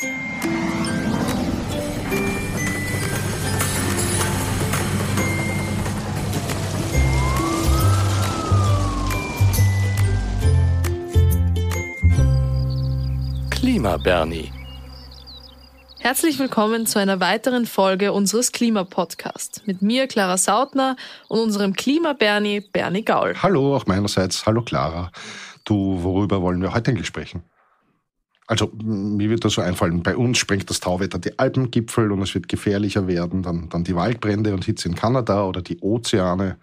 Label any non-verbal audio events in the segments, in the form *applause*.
Klima Bernie. Herzlich willkommen zu einer weiteren Folge unseres Klimapodcasts mit mir, Clara Sautner, und unserem Klima-Bernie, Bernie Gaul. Hallo, auch meinerseits. Hallo, Clara. Du, worüber wollen wir heute eigentlich sprechen? Also, mir wird das so einfallen. Bei uns sprengt das Tauwetter die Alpengipfel und es wird gefährlicher werden. Dann, dann die Waldbrände und Hitze in Kanada oder die Ozeane.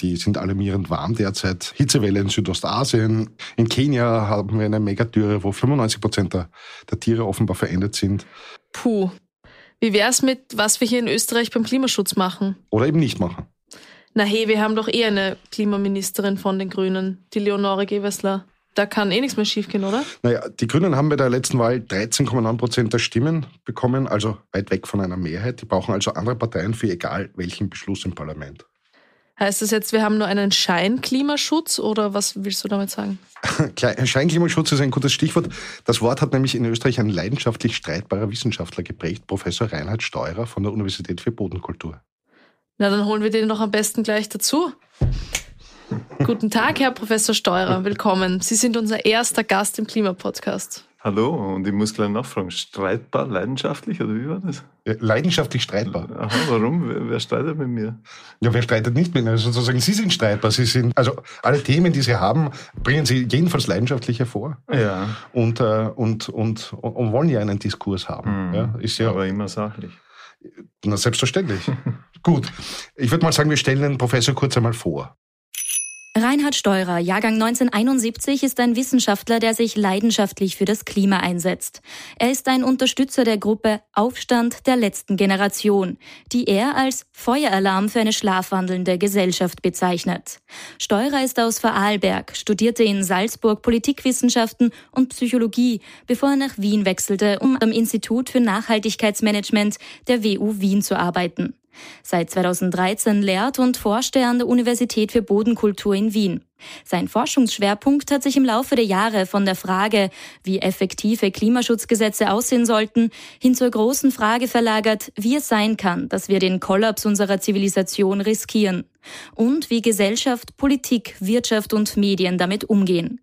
Die sind alarmierend warm derzeit. Hitzewelle in Südostasien. In Kenia haben wir eine Megatüre, wo 95 Prozent der, der Tiere offenbar verendet sind. Puh. Wie wär's mit, was wir hier in Österreich beim Klimaschutz machen? Oder eben nicht machen. Na hey, wir haben doch eh eine Klimaministerin von den Grünen, die Leonore Gewessler. Da kann eh nichts mehr schiefgehen, oder? Naja, die Grünen haben bei der letzten Wahl 13,9 Prozent der Stimmen bekommen, also weit weg von einer Mehrheit. Die brauchen also andere Parteien für egal welchen Beschluss im Parlament. Heißt das jetzt, wir haben nur einen Scheinklimaschutz oder was willst du damit sagen? *laughs* Scheinklimaschutz ist ein gutes Stichwort. Das Wort hat nämlich in Österreich ein leidenschaftlich streitbarer Wissenschaftler geprägt, Professor Reinhard Steurer von der Universität für Bodenkultur. Na, dann holen wir den doch am besten gleich dazu. Guten Tag, Herr Professor Steurer, willkommen. Sie sind unser erster Gast im Klimapodcast. Hallo, und ich muss gleich nachfragen, streitbar, leidenschaftlich oder wie war das? Leidenschaftlich streitbar. Aha, warum? Wer, wer, streitet mit mir? Ja, wer streitet nicht mit mir? Also sozusagen, Sie sind streitbar. Sie sind, also alle Themen, die Sie haben, bringen Sie jedenfalls leidenschaftlich hervor. Ja. Und, äh, und, und, und, und wollen ja einen Diskurs haben. Mhm. Ja, ist ja, Aber immer sachlich. Na, selbstverständlich. *laughs* Gut. Ich würde mal sagen, wir stellen den Professor kurz einmal vor. Reinhard Steurer, Jahrgang 1971, ist ein Wissenschaftler, der sich leidenschaftlich für das Klima einsetzt. Er ist ein Unterstützer der Gruppe Aufstand der letzten Generation, die er als Feueralarm für eine schlafwandelnde Gesellschaft bezeichnet. Steurer ist aus Vorarlberg, studierte in Salzburg Politikwissenschaften und Psychologie, bevor er nach Wien wechselte, um am Institut für Nachhaltigkeitsmanagement der WU Wien zu arbeiten. Seit 2013 lehrt und forscht er an der Universität für Bodenkultur in Wien. Sein Forschungsschwerpunkt hat sich im Laufe der Jahre von der Frage, wie effektive Klimaschutzgesetze aussehen sollten, hin zur großen Frage verlagert, wie es sein kann, dass wir den Kollaps unserer Zivilisation riskieren und wie Gesellschaft, Politik, Wirtschaft und Medien damit umgehen.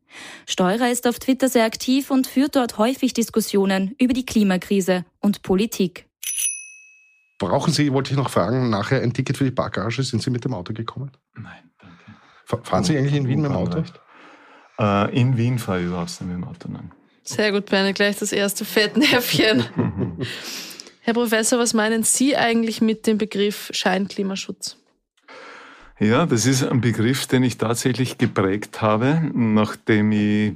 Steurer ist auf Twitter sehr aktiv und führt dort häufig Diskussionen über die Klimakrise und Politik. Brauchen Sie, wollte ich noch fragen, nachher ein Ticket für die Parkgarage? Sind Sie mit dem Auto gekommen? Nein, danke. Fahren Sie eigentlich in Wien mit dem Auto? Äh, in Wien fahre ich überhaupt nicht mit dem Auto, nein. Sehr gut, Bernie, gleich das erste Fettnäpfchen. *laughs* Herr Professor, was meinen Sie eigentlich mit dem Begriff Scheinklimaschutz? Ja, das ist ein Begriff, den ich tatsächlich geprägt habe, nachdem ich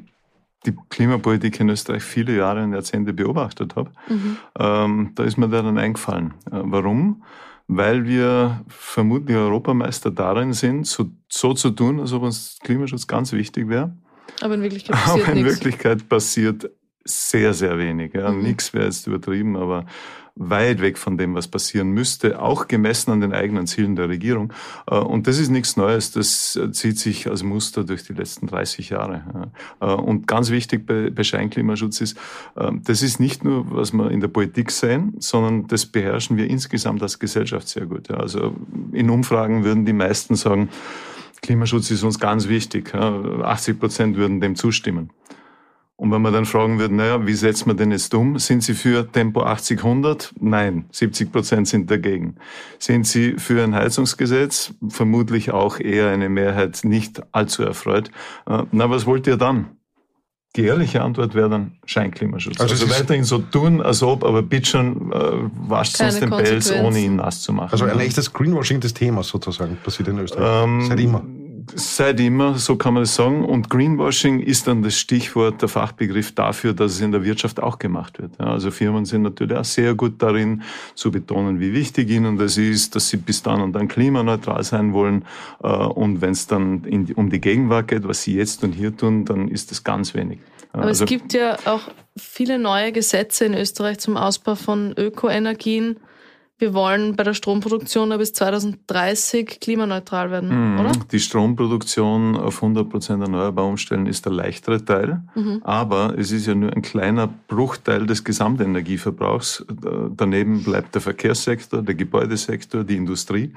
die Klimapolitik in Österreich viele Jahre und Jahrzehnte beobachtet habe. Mhm. Ähm, da ist mir der dann eingefallen. Äh, warum? Weil wir vermutlich Europameister darin sind, so, so zu tun, als ob uns Klimaschutz ganz wichtig wäre. Aber in Wirklichkeit passiert Aber in nichts. Wirklichkeit passiert sehr, sehr wenig. Ja. Mhm. Nichts wäre jetzt übertrieben, aber weit weg von dem, was passieren müsste, auch gemessen an den eigenen Zielen der Regierung. Äh, Und das ist nichts Neues, das zieht sich als Muster durch die letzten 30 Jahre. Äh, Und ganz wichtig bei, Scheinklimaschutz ist, äh, das ist nicht nur, was wir in der Politik sehen, sondern das beherrschen wir insgesamt als Gesellschaft sehr gut. Also in Umfragen würden die meisten sagen, Klimaschutz ist uns ganz wichtig. 80 Prozent würden dem zustimmen. Und wenn man dann fragen würde, naja, wie setzt man denn jetzt um? Sind Sie für Tempo 80, 100? Nein, 70 Prozent sind dagegen. Sind Sie für ein Heizungsgesetz? Vermutlich auch eher eine Mehrheit nicht allzu erfreut. Äh, Na, was wollt ihr dann? Die ehrliche Antwort wäre dann Scheinklimaschutz. Also Also, weiterhin so tun, als ob, aber bitte schon äh, wascht uns den Pelz, ohne ihn nass zu machen. Also ein echtes Greenwashing des Themas sozusagen passiert in Österreich. Ähm, Seit immer. Seit immer, so kann man es sagen. Und Greenwashing ist dann das Stichwort, der Fachbegriff dafür, dass es in der Wirtschaft auch gemacht wird. Also Firmen sind natürlich auch sehr gut darin, zu betonen, wie wichtig ihnen das ist, dass sie bis dann und dann klimaneutral sein wollen. Äh, Und wenn es dann die, um die Gegenwart geht, was sie jetzt und hier tun, dann ist das ganz wenig. Aber also- es gibt ja auch viele neue Gesetze in Österreich zum Ausbau von Ökoenergien. Wir wollen bei der Stromproduktion bis 2030 klimaneutral werden, mhm. oder? Die Stromproduktion auf 100% erneuerbar umstellen ist der leichtere Teil, mhm. aber es ist ja nur ein kleiner Bruchteil des Gesamtenergieverbrauchs. Daneben bleibt der Verkehrssektor, der Gebäudesektor, die Industrie.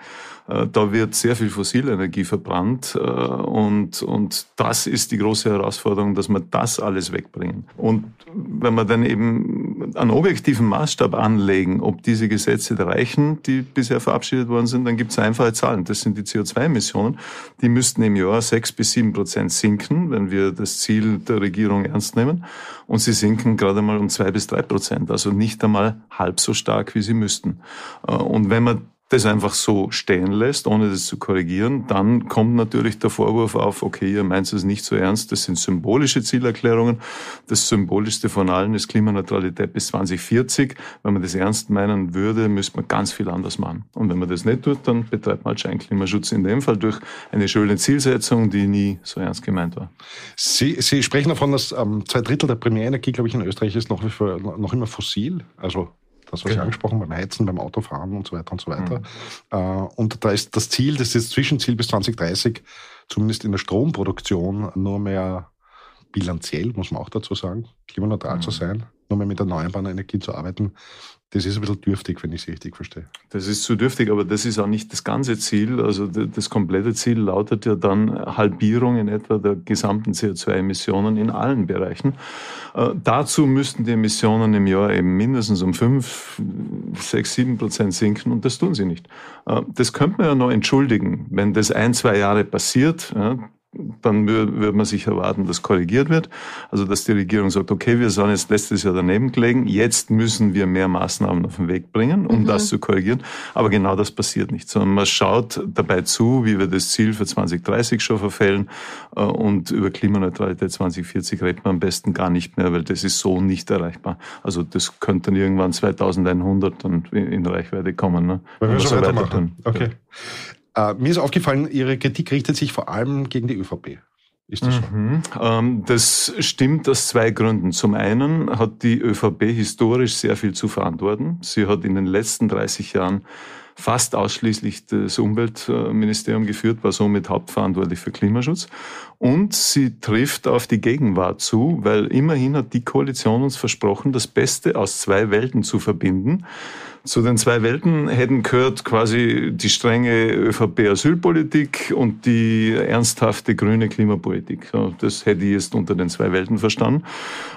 Äh, da wird sehr viel fossile Energie verbrannt äh, und, und das ist die große Herausforderung, dass wir das alles wegbringen. Und wenn wir dann eben einen objektiven Maßstab anlegen, ob diese Gesetze reichen, die bisher verabschiedet worden sind, dann gibt es einfache Zahlen. Das sind die CO2-Emissionen. Die müssten im Jahr sechs bis sieben Prozent sinken, wenn wir das Ziel der Regierung ernst nehmen. Und sie sinken gerade mal um zwei bis drei Prozent, also nicht einmal halb so stark, wie sie müssten. Äh, und wenn man das einfach so stehen lässt, ohne das zu korrigieren, dann kommt natürlich der Vorwurf auf, okay, ihr meint es nicht so ernst, das sind symbolische Zielerklärungen. Das symbolischste von allen ist Klimaneutralität bis 2040. Wenn man das ernst meinen würde, müsste man ganz viel anders machen. Und wenn man das nicht tut, dann betreibt man halt Scheinklimaschutz in dem Fall durch eine schöne Zielsetzung, die nie so ernst gemeint war. Sie, Sie sprechen davon, dass ähm, zwei Drittel der Primärenergie, glaube ich, in Österreich ist noch, noch immer fossil. Also das, was genau. Sie angesprochen beim Heizen, beim Autofahren und so weiter und so weiter. Mhm. und da ist das Ziel, das ist das Zwischenziel bis 2030, zumindest in der Stromproduktion, nur mehr bilanziell, muss man auch dazu sagen, klimaneutral mhm. zu sein, mehr mit erneuerbaren Energien zu arbeiten. Das ist ein bisschen dürftig, wenn ich es richtig verstehe. Das ist zu dürftig, aber das ist auch nicht das ganze Ziel. Also das komplette Ziel lautet ja dann Halbierung in etwa der gesamten CO2-Emissionen in allen Bereichen. Äh, dazu müssten die Emissionen im Jahr eben mindestens um 5, 6, 7 Prozent sinken und das tun sie nicht. Äh, das könnte man ja noch entschuldigen, wenn das ein, zwei Jahre passiert. Ja, dann würde man sich erwarten, dass korrigiert wird. Also dass die Regierung sagt, okay, wir sind jetzt letztes Jahr daneben gelegen, jetzt müssen wir mehr Maßnahmen auf den Weg bringen, um mhm. das zu korrigieren. Aber genau das passiert nicht, sondern man schaut dabei zu, wie wir das Ziel für 2030 schon verfehlen äh, und über Klimaneutralität 2040 redet man am besten gar nicht mehr, weil das ist so nicht erreichbar. Also das könnte dann irgendwann 2100 dann in Reichweite kommen. Ne? Wenn wir so weitermachen. Okay. Ja. Äh, mir ist aufgefallen, Ihre Kritik richtet sich vor allem gegen die ÖVP. Ist das mhm. so? Ähm, das stimmt aus zwei Gründen. Zum einen hat die ÖVP historisch sehr viel zu verantworten. Sie hat in den letzten 30 Jahren fast ausschließlich das Umweltministerium geführt, war somit hauptverantwortlich für Klimaschutz. Und sie trifft auf die Gegenwart zu, weil immerhin hat die Koalition uns versprochen, das Beste aus zwei Welten zu verbinden. Zu den zwei Welten hätten gehört quasi die strenge ÖVP-Asylpolitik und die ernsthafte grüne Klimapolitik. Das hätte ich jetzt unter den zwei Welten verstanden.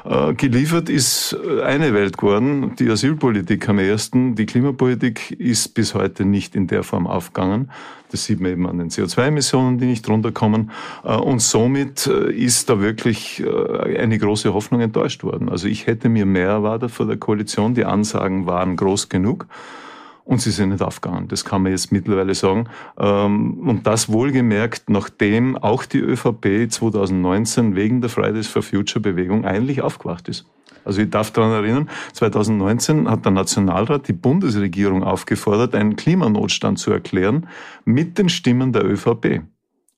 Äh, geliefert ist eine Welt geworden, die Asylpolitik am ersten. Die Klimapolitik ist bis heute nicht in der Form aufgegangen. Das sieht man eben an den CO2-Emissionen, die nicht runterkommen. Äh, und somit äh, ist da wirklich äh, eine große Hoffnung enttäuscht worden. Also ich hätte mir mehr erwartet von der Koalition. Die Ansagen waren groß genug. Und sie sind nicht aufgegangen. Das kann man jetzt mittlerweile sagen. Ähm, und das wohlgemerkt, nachdem auch die ÖVP 2019 wegen der Fridays for Future Bewegung eigentlich aufgewacht ist. Also ich darf daran erinnern, 2019 hat der Nationalrat die Bundesregierung aufgefordert, einen Klimanotstand zu erklären mit den Stimmen der ÖVP.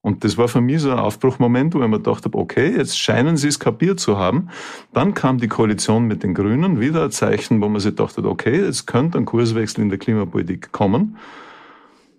Und das war für mich so ein Aufbruchmoment, wo ich mir gedacht habe, okay, jetzt scheinen sie es kapiert zu haben. Dann kam die Koalition mit den Grünen, wieder ein Zeichen, wo man sich gedacht hat, okay, jetzt könnte ein Kurswechsel in der Klimapolitik kommen.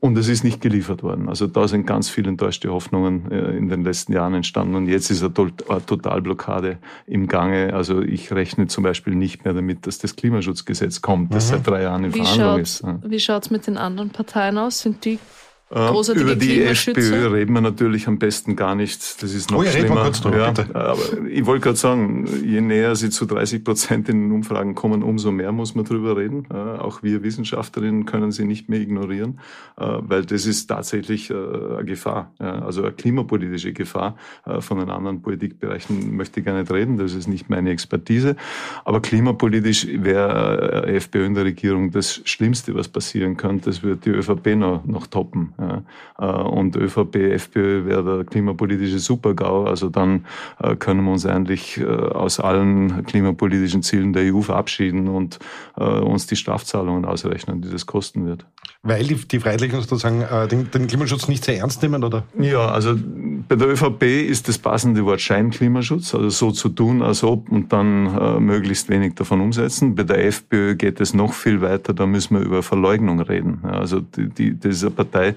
Und es ist nicht geliefert worden. Also da sind ganz viele enttäuschte Hoffnungen äh, in den letzten Jahren entstanden. Und jetzt ist eine Totalblockade im Gange. Also ich rechne zum Beispiel nicht mehr damit, dass das Klimaschutzgesetz kommt, das mhm. seit drei Jahren in wie Verhandlung ist. Wie schaut es mit den anderen Parteien aus? Sind die Großartige Über die FPÖ reden wir natürlich am besten gar nicht. Das ist noch oh, ja, schlimmer. Kurz drüber, ja, aber ich wollte gerade sagen, je näher sie zu 30 Prozent in den Umfragen kommen, umso mehr muss man drüber reden. Auch wir Wissenschaftlerinnen können sie nicht mehr ignorieren, äh, weil das ist tatsächlich äh, eine Gefahr, also eine klimapolitische Gefahr. Von den anderen Politikbereichen möchte ich gar nicht reden, das ist nicht meine Expertise. Aber klimapolitisch wäre FPÖ in der Regierung das Schlimmste, was passieren könnte. Das wird die ÖVP noch, noch toppen. Und ÖVP, FPÖ wäre der klimapolitische Supergau. Also dann können wir uns eigentlich aus allen klimapolitischen Zielen der EU verabschieden und uns die Strafzahlungen ausrechnen, die das kosten wird. Weil die, die Freiheitlichen sozusagen den, den Klimaschutz nicht sehr ernst nehmen, oder? Ja, also bei der ÖVP ist das passende Wort Scheinklimaschutz, also so zu tun, als ob und dann äh, möglichst wenig davon umsetzen. Bei der FPÖ geht es noch viel weiter, da müssen wir über Verleugnung reden. Ja, also die, die, das ist eine Partei,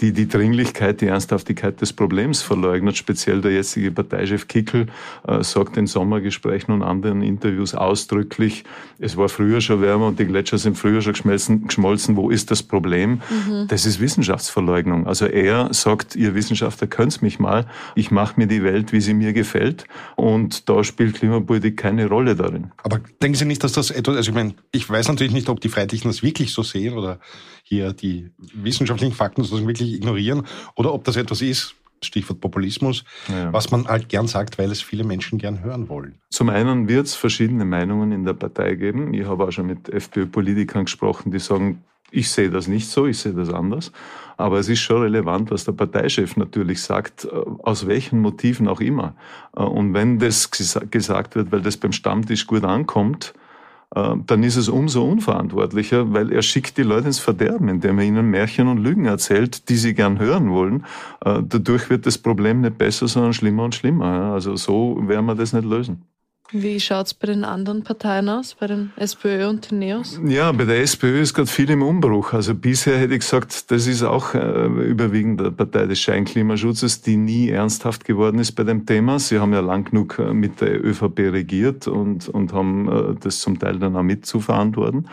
die die Dringlichkeit, die Ernsthaftigkeit des Problems verleugnet. Speziell der jetzige Parteichef Kickel äh, sagt in Sommergesprächen und anderen Interviews ausdrücklich, es war früher schon wärmer und die Gletscher sind früher schon geschmolzen. geschmolzen. Wo ist das Problem? Mhm. Das ist Wissenschaftsverleugnung. Also er sagt, ihr Wissenschaftler könnt's mich mal, ich mache mir die Welt, wie sie mir gefällt und da spielt Klimapolitik keine Rolle darin. Aber denken Sie nicht, dass das etwas, also ich meine, ich weiß natürlich nicht, ob die Freiheitlichen das wirklich so sehen oder hier die wissenschaftlichen Fakten sozusagen wirklich ignorieren oder ob das etwas ist, Stichwort Populismus, ja. was man halt gern sagt, weil es viele Menschen gern hören wollen. Zum einen wird es verschiedene Meinungen in der Partei geben. Ich habe auch schon mit FPÖ-Politikern gesprochen, die sagen, ich sehe das nicht so, ich sehe das anders. Aber es ist schon relevant, was der Parteichef natürlich sagt, äh, aus welchen Motiven auch immer. Äh, und wenn das gesagt wird, weil das beim Stammtisch gut ankommt, äh, dann ist es umso unverantwortlicher, weil er schickt die Leute ins Verderben, indem er ihnen Märchen und Lügen erzählt, die sie gern hören wollen. Dadurch wird das Problem nicht besser, sondern schlimmer und schlimmer. Also so werden wir das nicht lösen. Wie schaut es bei den anderen Parteien aus, bei den SPÖ und den NEOS? Ja, bei der SPÖ ist gerade viel im Umbruch. Also bisher hätte ich gesagt, das ist auch äh, überwiegend der Partei des Scheinklimaschutzes, die nie ernsthaft geworden ist bei dem Thema. Sie haben ja lang genug äh, mit der ÖVP regiert und, und haben äh, das zum Teil dann auch mit zu verantworten.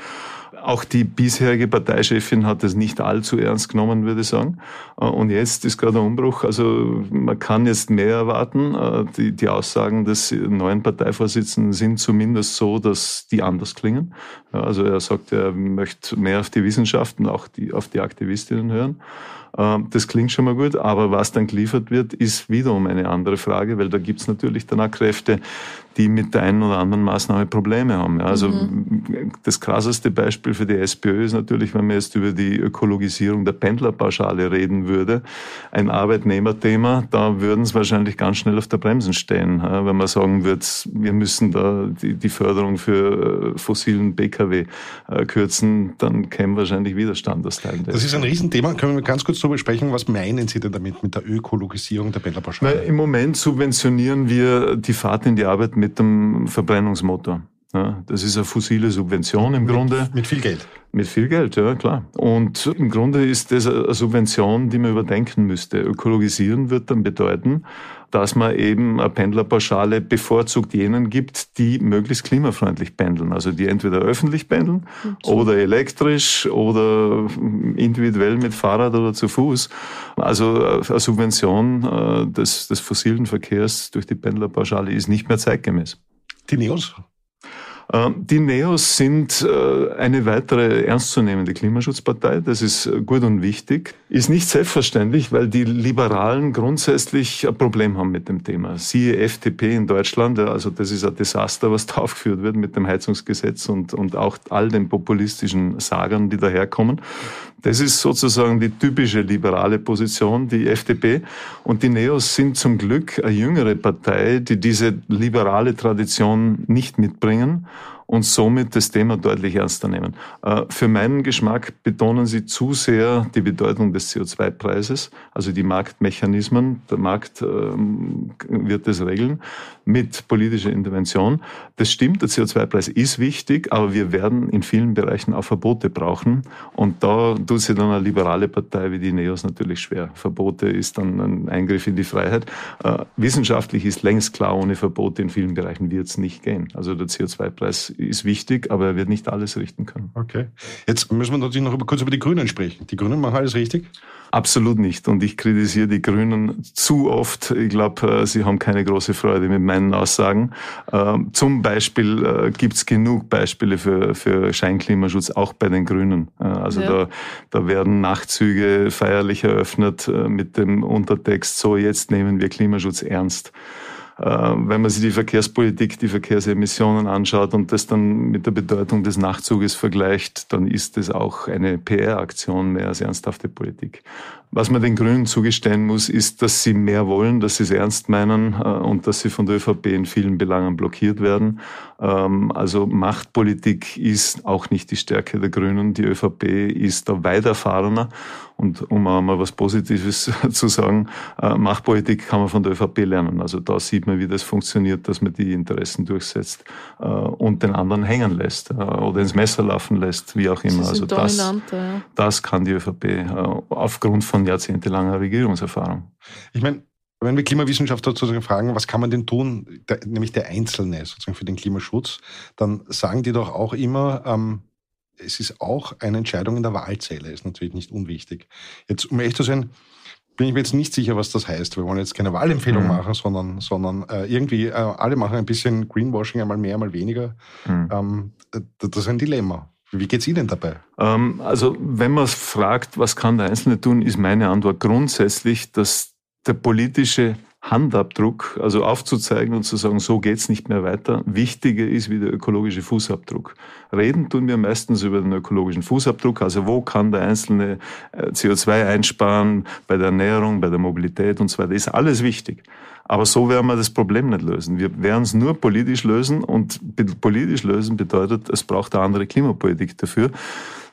Auch die bisherige Parteichefin hat es nicht allzu ernst genommen, würde ich sagen. Äh, und jetzt ist gerade ein Umbruch. Also man kann jetzt mehr erwarten. Äh, die, die Aussagen des neuen Parteivorsitzenden sind zumindest so, dass die anders klingen. Also er sagt, er möchte mehr auf die Wissenschaften, auch die, auf die Aktivistinnen hören. Ähm, das klingt schon mal gut, aber was dann geliefert wird, ist wiederum eine andere Frage, weil da gibt es natürlich dann auch Kräfte, die mit der einen oder anderen Maßnahme Probleme haben. Also mhm. das krasseste Beispiel für die SPÖ ist natürlich, wenn man jetzt über die Ökologisierung der Pendlerpauschale reden würde, ein Arbeitnehmerthema, da würden es wahrscheinlich ganz schnell auf der Bremsen stehen, wenn man sagen würde, wir müssen da die, Förderung für äh, fossilen Pkw äh, kürzen, dann käme wahrscheinlich Widerstand aus Teilen. Das ist ein Riesenthema. Können wir ganz kurz darüber sprechen? Was meinen Sie denn damit mit der Ökologisierung der Pendlerpauschale? Na, Im Moment subventionieren wir die Fahrt in die Arbeit mit dem Verbrennungsmotor. Ja, das ist eine fossile Subvention im mit, Grunde. Mit viel Geld. Mit viel Geld, ja klar. Und im Grunde ist das eine Subvention, die man überdenken müsste. Ökologisieren wird dann bedeuten, dass man eben eine Pendlerpauschale bevorzugt jenen gibt, die möglichst klimafreundlich pendeln. Also die entweder öffentlich pendeln so. oder elektrisch oder individuell mit Fahrrad oder zu Fuß. Also eine Subvention äh, des, des fossilen Verkehrs durch die Pendlerpauschale ist nicht mehr zeitgemäß. Die Neos die Neos sind äh, eine weitere ernstzunehmende Klimaschutzpartei. Das ist äh, gut und wichtig. Ist nicht selbstverständlich, weil die Liberalen grundsätzlich ein Problem haben mit dem Thema. Siehe FDP in Deutschland, also das ist ein Desaster, was da *laughs* aufgeführt wird mit dem Heizungsgesetz und, und auch all den populistischen Sagern, die daherkommen. Das ist sozusagen die typische liberale Position, die FDP. Und die Neos sind zum Glück eine jüngere Partei, die diese liberale Tradition nicht mitbringen und somit das Thema deutlich ernster nehmen. Äh, für meinen Geschmack betonen sie zu sehr die Bedeutung des CO2-Preises, also die Marktmechanismen. Der Markt ähm, wird das regeln mit politischer Intervention. Das stimmt, der CO2-Preis ist wichtig, aber wir werden in vielen Bereichen auch Verbote brauchen. Und da tut sich dann eine liberale Partei wie die NEOS natürlich schwer. Verbote ist dann ein Eingriff in die Freiheit. Äh, wissenschaftlich ist längst klar, ohne Verbote in vielen Bereichen wird es nicht gehen. Also der CO2-Preis ist wichtig, aber er wird nicht alles richten können. Okay. Jetzt müssen wir natürlich noch kurz über die Grünen sprechen. Die Grünen machen alles richtig? Absolut nicht. Und ich kritisiere die Grünen zu oft. Ich glaube, äh, sie haben keine große Freude mit meinen Aussagen. Ähm, zum Beispiel äh, gibt es genug Beispiele für, für Scheinklimaschutz, auch bei den Grünen. Äh, also ja. da, da werden Nachtzüge feierlich eröffnet mit dem Untertext, so jetzt nehmen wir Klimaschutz ernst. Äh, wenn man sich die Verkehrspolitik, die Verkehrsemissionen anschaut und das dann mit der Bedeutung des Nachtzuges vergleicht, dann ist es auch eine PR-Aktion mehr als ernsthafte Politik. Was man den Grünen zugestehen muss, ist, dass sie mehr wollen, dass sie es ernst meinen äh, und dass sie von der ÖVP in vielen Belangen blockiert werden. Ähm, also Machtpolitik ist auch nicht die Stärke der Grünen. Die ÖVP ist da weit erfahrener. Und um einmal was Positives *laughs* zu sagen, äh, Machtpolitik kann man von der ÖVP lernen. Also da sieht man, wie das funktioniert, dass man die Interessen durchsetzt äh, und den anderen hängen lässt oder ins Messer laufen lässt, wie auch immer. also das, das kann die ÖVP aufgrund von von jahrzehntelanger Regierungserfahrung. Ich meine, wenn wir Klimawissenschaftler sozusagen fragen, was kann man denn tun, der, nämlich der Einzelne sozusagen für den Klimaschutz, dann sagen die doch auch immer, ähm, es ist auch eine Entscheidung in der Wahlzelle, ist natürlich nicht unwichtig. Jetzt, um ehrlich zu sein, bin ich mir jetzt nicht sicher, was das heißt. Wir wollen jetzt keine Wahlempfehlung mhm. machen, sondern, sondern äh, irgendwie äh, alle machen ein bisschen Greenwashing, einmal mehr, einmal weniger. Mhm. Ähm, das ist ein Dilemma. Wie geht es Ihnen dabei? Ähm, also wenn man fragt, was kann der Einzelne tun, ist meine Antwort grundsätzlich, dass der politische Handabdruck, also aufzuzeigen und zu sagen, so geht's nicht mehr weiter, wichtiger ist wie der ökologische Fußabdruck. Reden tun wir meistens über den ökologischen Fußabdruck, also wo kann der Einzelne äh, CO2 einsparen bei der Ernährung, bei der Mobilität und so weiter, ist alles wichtig. Aber so werden wir das Problem nicht lösen. Wir werden es nur politisch lösen und politisch lösen bedeutet, es braucht eine andere Klimapolitik dafür.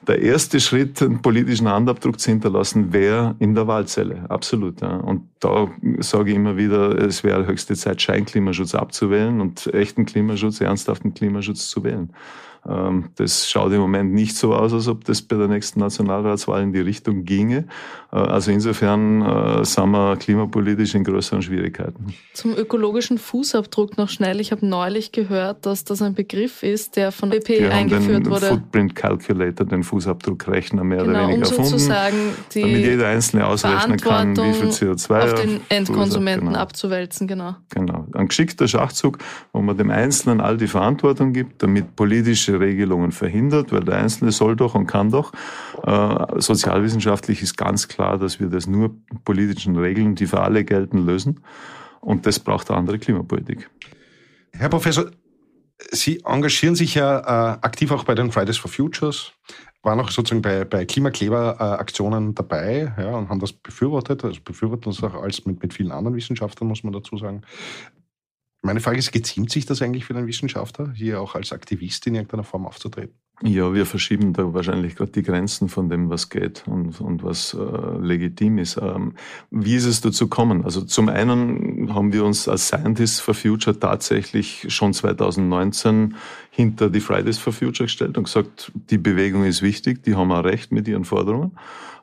Der erste Schritt, einen politischen Handabdruck zu hinterlassen, wäre in der Wahlzelle. Absolut. Ja. Und da sage ich immer wieder, es wäre höchste Zeit, Scheinklimaschutz abzuwählen und echten Klimaschutz, ernsthaften Klimaschutz zu wählen. Ähm, das schaut im Moment nicht so aus, als ob das bei der nächsten Nationalratswahl in die Richtung ginge. Äh, also insofern äh, sind wir klimapolitisch in größeren Schwierigkeiten. Zum ökologischen Fußabdruck noch schnell. Ich habe neulich gehört, dass das ein Begriff ist, der von BP Wir eingeführt haben den wurde. Footprint Calculator, den Fußabdruckrechner mehr genau, oder weniger um sozusagen die damit jeder Einzelne ausrechnen kann, wie viel CO2 auf den Endkonsumenten genau. abzuwälzen. Genau. genau. Ein geschickter Schachzug, wo man dem Einzelnen all die Verantwortung gibt, damit politische Regelungen verhindert, weil der Einzelne soll doch und kann doch. Äh, sozialwissenschaftlich ist ganz klar, dass wir das nur politischen Regeln, die für alle gelten, lösen. Und das braucht eine andere Klimapolitik. Herr Professor, Sie engagieren sich ja äh, aktiv auch bei den Fridays for Futures, waren auch sozusagen bei, bei Klimakleberaktionen dabei ja, und haben das befürwortet, also befürworten das auch als mit, mit vielen anderen Wissenschaftlern, muss man dazu sagen. Meine Frage ist, geziemt sich das eigentlich für den Wissenschaftler, hier auch als Aktivist in irgendeiner Form aufzutreten? Ja, wir verschieben da wahrscheinlich gerade die Grenzen von dem, was geht und, und was äh, legitim ist. Ähm, wie ist es dazu gekommen? Also zum einen haben wir uns als Scientists for Future tatsächlich schon 2019 hinter die Fridays for Future gestellt und gesagt, die Bewegung ist wichtig, die haben auch recht mit ihren Forderungen.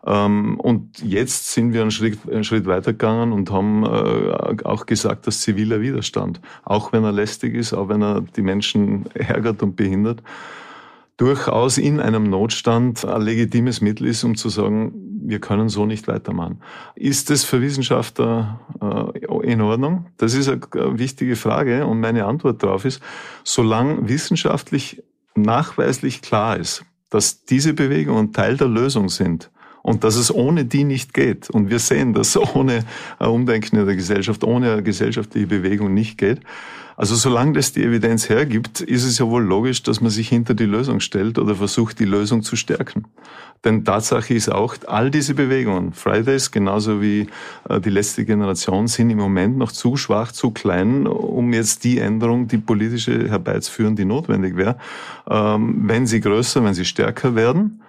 Ähm, und jetzt sind wir einen Schritt, einen Schritt weitergegangen und haben äh, auch gesagt, dass ziviler Widerstand, auch wenn er lästig ist, auch wenn er die Menschen ärgert und behindert, durchaus in einem Notstand ein legitimes Mittel ist, um zu sagen, wir können so nicht weitermachen. Ist das für Wissenschaftler äh, in Ordnung? Das ist eine wichtige Frage und meine Antwort darauf ist, solange wissenschaftlich nachweislich klar ist, dass diese Bewegungen Teil der Lösung sind, und dass es ohne die nicht geht. Und wir sehen, dass *laughs* ohne Umdenken in der Gesellschaft, ohne gesellschaftliche Bewegung nicht geht. Also solange das die Evidenz hergibt, ist es ja wohl logisch, dass man sich hinter die Lösung stellt oder versucht, die Lösung zu stärken. Denn Tatsache ist auch, all diese Bewegungen, Fridays genauso wie äh, die letzte Generation, sind im Moment noch zu schwach, zu klein, um jetzt die Änderung, die politische herbeizuführen, die notwendig wäre. Ähm, wenn sie größer, wenn sie stärker werden,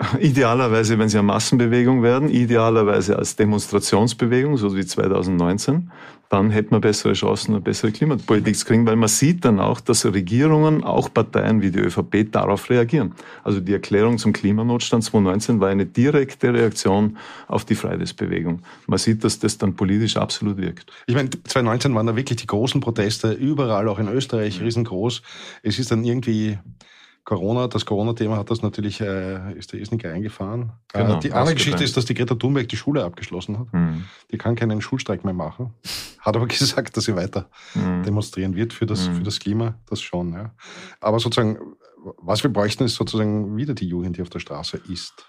*laughs* Idealerweise, wenn sie eine Massenbewegung werden, idealerweise als Demonstrationsbewegung, so wie 2019, dann hätten wir bessere Chancen, eine bessere Klimapolitik zu kriegen, weil man sieht dann auch, dass Regierungen, auch Parteien wie die ÖVP darauf reagieren. Also die Erklärung zum Klimanotstand 2019 war eine direkte Reaktion auf die Fridays-Bewegung. Man sieht, dass das dann politisch absolut wirkt. Ich meine, 2019 waren da wirklich die großen Proteste überall, auch in Österreich, riesengroß. Es ist dann irgendwie Corona, das Corona-Thema hat das natürlich, äh, ist der irrsinnig eingefahren. Äh, genau, äh, die andere Geschichte ist, dass die Greta Thunberg die Schule abgeschlossen hat. Mhm. Die kann keinen Schulstreik mehr machen. Hat aber *laughs* gesagt, dass sie weiter mhm. demonstrieren wird für das, mhm. für das Klima, das schon. Ja. Aber sozusagen, was wir bräuchten, ist sozusagen wieder die Jugend, die auf der Straße ist.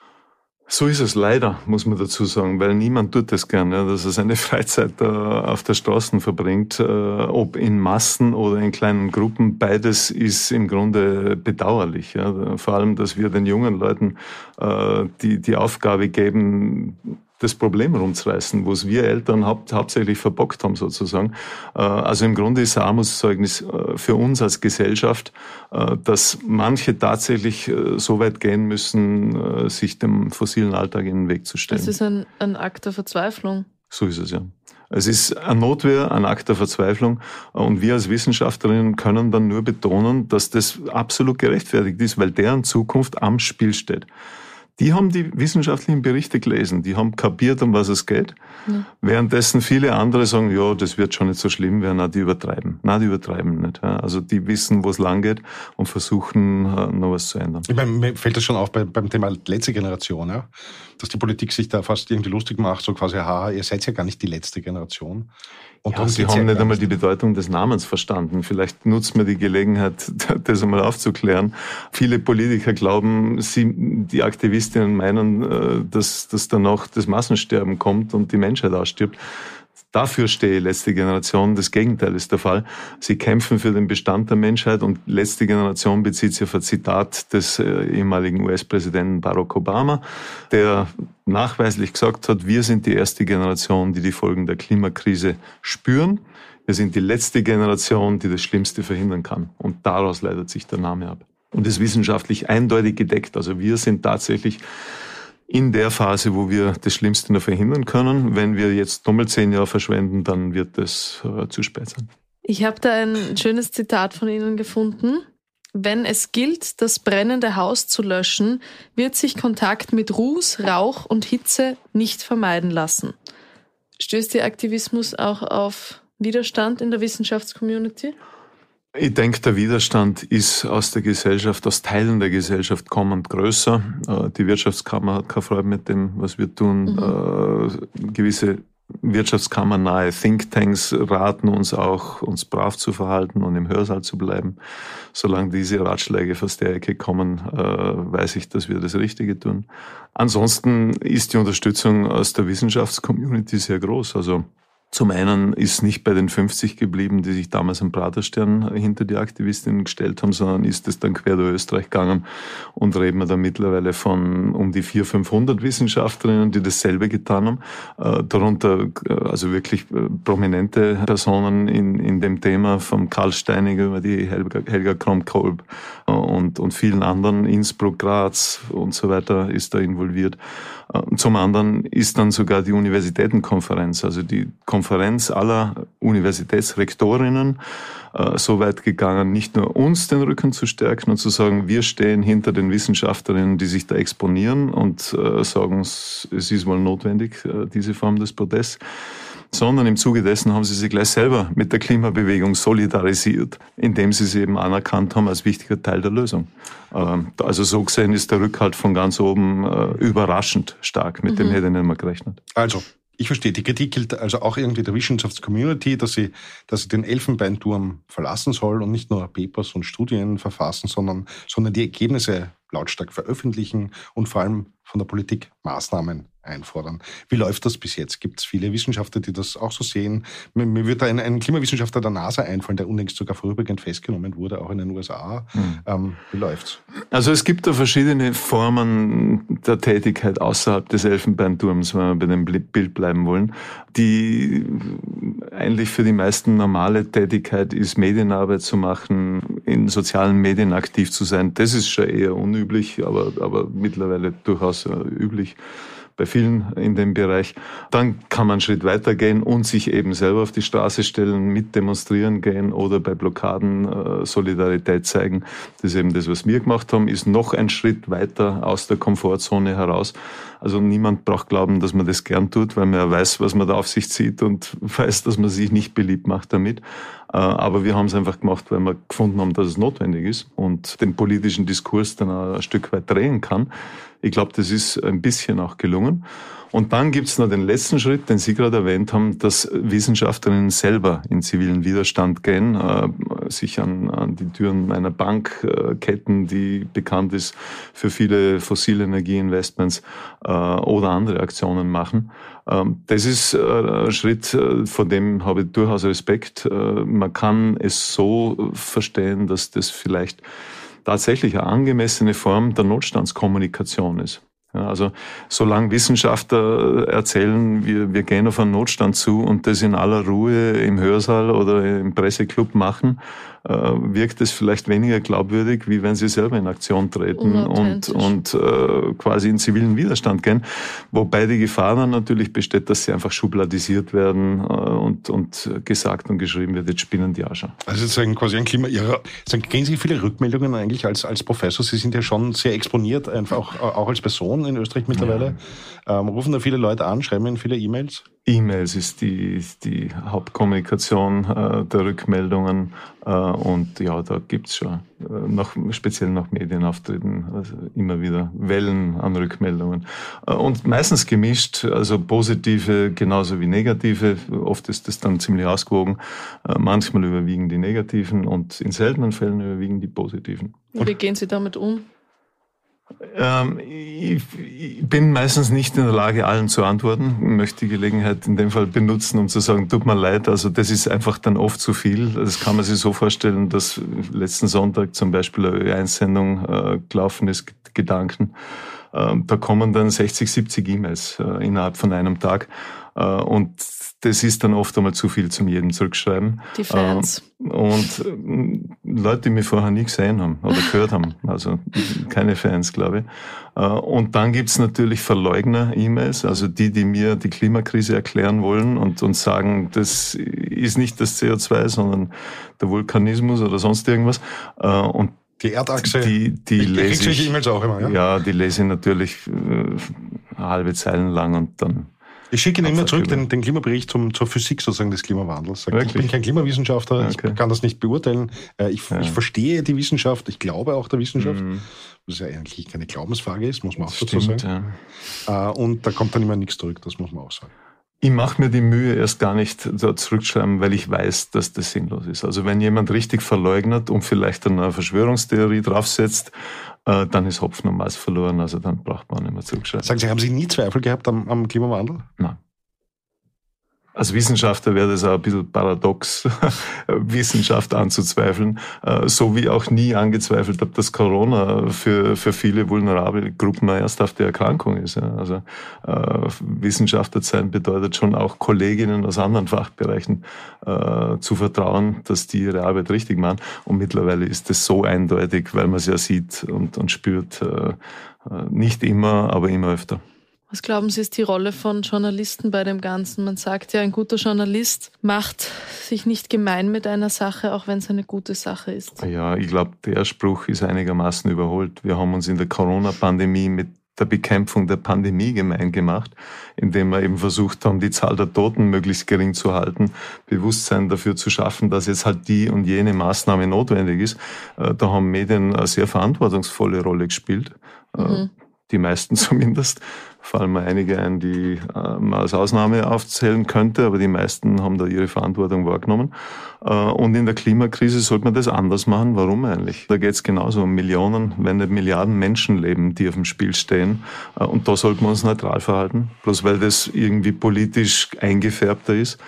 So ist es leider, muss man dazu sagen, weil niemand tut das gern, ja, dass er seine *laughs* Freizeit auf der Straße verbringt, äh, ob in Massen oder in kleinen Gruppen. Beides ist im Grunde bedauerlich. Vor allem, dass wir den jungen Leuten äh, die, die Aufgabe geben, das Problem rumzureißen, wo es wir Eltern haupt, hauptsächlich verbockt haben sozusagen. Äh, also im Grunde ist ein Armutszeugnis äh, für uns als Gesellschaft, äh, dass manche tatsächlich so weit gehen müssen, sich dem fossilen Alltag in den Weg zu stellen. Das ist ein, ein Akt der Verzweiflung. So ist es ja. Es ist eine Notwehr, ein Akt der Verzweiflung. Und wir als Wissenschaftlerinnen können dann nur betonen, dass das absolut gerechtfertigt ist, weil deren Zukunft am Spiel steht die haben die wissenschaftlichen Berichte gelesen, die haben kapiert, um was es geht. Ja. Währenddessen viele andere sagen, ja, das wird schon nicht so schlimm werden, na, die übertreiben. Na, die übertreiben nicht. Also die wissen, wo es lang geht und versuchen, äh, noch was zu ändern. Ich meine, mir fällt das schon auf beim, beim Thema letzte Generation, ja? dass die Politik sich da fast irgendwie lustig macht, so quasi, haha, ihr seid ja gar nicht die letzte Generation. Und ja, Sie haben nicht einmal die Bedeutung des Namens verstanden. Vielleicht nutzt man die Gelegenheit, *laughs* das einmal aufzuklären. Viele Politiker glauben, sie, die Aktivistinnen meinen, äh, dass, dass danach das Massensterben kommt und die Menschheit ausstirbt. Dafür stehe letzte Generation. Das Gegenteil ist der Fall. Sie kämpfen für den Bestand der Menschheit und letzte Generation bezieht sich auf ein Zitat des äh, ehemaligen US-Präsidenten Barack Obama, der nachweislich gesagt hat, wir sind die erste Generation, die die Folgen der Klimakrise spüren. Wir sind die letzte Generation, die das Schlimmste verhindern kann. Und daraus leitet sich der Name ab. Und ist wissenschaftlich eindeutig gedeckt. Also wir sind tatsächlich in der Phase, wo wir das Schlimmste noch verhindern können. Wenn wir jetzt nochmal zehn Jahre verschwenden, dann wird es äh, zu spät sein. Ich habe da ein schönes Zitat von Ihnen gefunden. Wenn es gilt, das brennende Haus zu löschen, wird sich Kontakt mit Ruß, Rauch und Hitze nicht vermeiden lassen. Stößt Ihr Aktivismus auch auf Widerstand in der Wissenschaftscommunity? Ich denke, der Widerstand ist aus der Gesellschaft, aus Teilen der Gesellschaft kommend größer. Äh, die Wirtschaftskammer hat keine Freude mit dem, was wir tun. Mhm. Äh, gewisse Wirtschaftskammern-nahe Thinktanks raten uns auch, uns brav zu verhalten und im Hörsaal zu bleiben. Solange diese Ratschläge aus der Ecke kommen, äh, weiß ich, dass wir das Richtige tun. Ansonsten ist die Unterstützung aus der Wissenschaftscommunity sehr groß. Also zum einen ist nicht bei den 50 geblieben, die sich damals am Praterstern hinter die Aktivistinnen gestellt haben, sondern ist es dann quer durch Österreich gegangen und reden wir da mittlerweile von um die 400, 500 Wissenschaftlerinnen, die dasselbe getan haben. Äh, darunter äh, also wirklich äh, prominente Personen in, in dem Thema, vom Karl Steinig über die Helga, Helga Kromkolb und, und vielen anderen, Innsbruck, Graz und so weiter ist da involviert. Zum anderen ist dann sogar die Universitätenkonferenz, also die Konferenz aller Universitätsrektorinnen, äh, so weit gegangen, nicht nur uns den Rücken zu stärken und zu sagen, wir stehen hinter den Wissenschaftlerinnen, die sich da exponieren und äh, sagen, es ist wohl notwendig, äh, diese Form des Protests sondern im Zuge dessen haben sie sich gleich selber mit der Klimabewegung solidarisiert, indem sie sie eben anerkannt haben als wichtiger Teil der Lösung. Ähm, also so gesehen ist der Rückhalt von ganz oben äh, überraschend stark, mit mhm. dem hätte ich nicht mehr gerechnet. Also, ich verstehe, die Kritik gilt also auch irgendwie der Wissenschaftscommunity, dass sie, dass sie den Elfenbeinturm verlassen soll und nicht nur Papers und Studien verfassen, sondern, sondern die Ergebnisse lautstark veröffentlichen und vor allem von der Politik Maßnahmen einfordern. Wie läuft das bis jetzt? Gibt es viele Wissenschaftler, die das auch so sehen? Mir, mir würde da ein, ein, Klimawissenschaftler der NASA einfallen, der unlängst sogar vorübergehend festgenommen wurde, auch in den USA. Hm. Ähm, wie läuft's? Also es gibt da verschiedene Formen der Tätigkeit außerhalb des Elfenbeinturms, wenn wir bei dem Bild bleiben wollen. Die eigentlich für die meisten normale Tätigkeit ist, Medienarbeit zu machen, in sozialen Medien aktiv zu sein. Das ist schon eher unüblich, aber, aber mittlerweile durchaus äh, üblich bei vielen in dem Bereich. Dann kann man einen Schritt weiter gehen und sich eben selber auf die Straße stellen, mit demonstrieren gehen oder bei Blockaden äh, Solidarität zeigen. Das ist eben das, was wir gemacht haben, ist noch ein Schritt weiter aus der Komfortzone heraus. Also niemand braucht glauben, dass man das gern tut, weil man ja weiß, was man da auf sich zieht und *laughs* weiß, dass man sich nicht beliebt macht damit. Äh, aber wir haben es einfach gemacht, weil wir gefunden haben, dass es notwendig ist und den politischen Diskurs dann ein Stück weit drehen kann. Ich glaube, das ist ein bisschen auch gelungen. Und dann gibt's noch den letzten Schritt, den Sie gerade erwähnt haben, dass Wissenschaftlerinnen selber in zivilen Widerstand gehen, äh, sich an, an die Türen einer Bank äh, ketten, die bekannt ist für viele fossile Energieinvestments oder andere Aktionen machen. Ähm, das ist äh, ein Schritt, äh, von dem habe ich durchaus Respekt. Äh, man kann es so verstehen, dass das vielleicht tatsächlich eine angemessene Form der Notstandskommunikation ist. Ja, also solange Wissenschaftler erzählen, wir, wir gehen auf einen Notstand zu und das in aller Ruhe im Hörsaal oder im Presseclub machen, äh, wirkt es vielleicht weniger glaubwürdig, wie wenn sie selber in Aktion treten und, und äh, quasi in zivilen Widerstand gehen. Wobei die Gefahr dann natürlich besteht, dass sie einfach schubladisiert werden äh, und, und gesagt und geschrieben wird, jetzt spinnen die auch schon. Also sagen quasi ein Klima Ihrer, sagen, kriegen Sie viele Rückmeldungen eigentlich als, als Professor? Sie sind ja schon sehr exponiert, einfach auch, auch als Person in Österreich mittlerweile. Ja. Ähm, rufen da viele Leute an, schreiben Ihnen viele E-Mails? E-Mails ist die, die Hauptkommunikation äh, der Rückmeldungen äh, und ja, da gibt's schon äh, noch, speziell nach Medienauftritten also immer wieder Wellen an Rückmeldungen. Äh, und meistens gemischt, also positive genauso wie negative. Oft ist das dann ziemlich ausgewogen. Äh, manchmal überwiegen die negativen und in seltenen Fällen überwiegen die positiven. Und wie gehen Sie damit um? Ähm, ich, bin meistens nicht in der Lage, allen zu antworten. Ich möchte die Gelegenheit in dem Fall benutzen, um zu sagen, tut mir leid. Also das ist einfach dann oft zu viel. Das kann man sich so vorstellen, dass letzten Sonntag zum Beispiel eine Ö1-Sendung äh, gelaufen ist, Gedanken. Äh, da kommen dann 60, 70 E-Mails äh, innerhalb von einem Tag. Äh, und das ist dann oft einmal zu viel zum jedem zurückschreiben. Die Fans. Ähm, und äh, Leute, die mich vorher nie gesehen haben oder gehört haben. *laughs* Also keine Fans, glaube ich. Äh, und dann gibt's natürlich Verleugner-E-Mails, also die, die mir die Klimakrise erklären wollen und, und sagen, das ist nicht das CO2, sondern der Vulkanismus oder sonst irgendwas. Und die Erdachse. Die, die ich, lese ich, E-Mails auch immer, ja? Ja, die lese ich natürlich äh, halbe Zeilen lang und dann ich schicke Ihnen immer zurück den, den Klimabericht zum, zur Physik sozusagen des Klimawandels. Ich bin kein Klimawissenschaftler, okay. ich kann das nicht beurteilen. Äh, ich, ja. ich, verstehe die Wissenschaft, ich glaube auch der Wissenschaft. Mhm. Was ja eigentlich keine Glaubensfrage ist, muss man auch dazu sagen. Ja. Äh, und da kommt dann immer nichts zurück, das muss man auch sagen. Ich mache mir die Mühe erst gar nicht da zurückschreiben, weil ich weiß, dass das sinnlos ist. Also wenn jemand richtig verleugnet und vielleicht eine Verschwörungstheorie draufsetzt, äh, dann ist Hopfen und Mais verloren. Also dann braucht man nicht mehr zurückschreiben. Sagen Sie, haben Sie nie Zweifel gehabt am, am Klimawandel? Nein. Als Wissenschaftler wäre das auch ein bisschen paradox, *laughs* Wissenschaft anzuzweifeln, äh, so wie auch nie angezweifelt habe, dass Corona für, für viele vulnerable Gruppen eine ernsthafte Erkrankung ist. Also äh, Wissenschaftler sein bedeutet schon auch Kolleginnen aus anderen Fachbereichen äh, zu vertrauen, dass die ihre Arbeit richtig machen. Und mittlerweile ist das so eindeutig, weil man es ja sieht und, und spürt, nicht immer, aber immer öfter. Was glauben Sie, ist die Rolle von Journalisten bei dem Ganzen? Man sagt ja, ein guter Journalist macht sich nicht gemein mit einer Sache, auch wenn es eine gute Sache ist. Ja, ich glaube, der Spruch ist einigermaßen überholt. Wir haben uns in der Corona-Pandemie mit der Bekämpfung der Pandemie gemein gemacht, indem wir eben versucht haben, die Zahl der Toten möglichst gering zu halten, Bewusstsein dafür zu schaffen, dass jetzt halt die und jene Maßnahme notwendig ist. Äh, da haben Medien eine sehr verantwortungsvolle Rolle gespielt. Äh, mhm die meisten *laughs* zumindest. Fallen mir einige ein, die äh, man als Ausnahme aufzählen könnte, aber die meisten haben da ihre Verantwortung wahrgenommen. Äh, und in der Klimakrise sollte man das anders machen. Warum eigentlich? Da geht es genauso um Millionen, wenn nicht Milliarden Menschenleben, die auf dem Spiel stehen. Äh, und da sollten wir uns neutral verhalten, bloß weil das irgendwie politisch eingefärbter ist.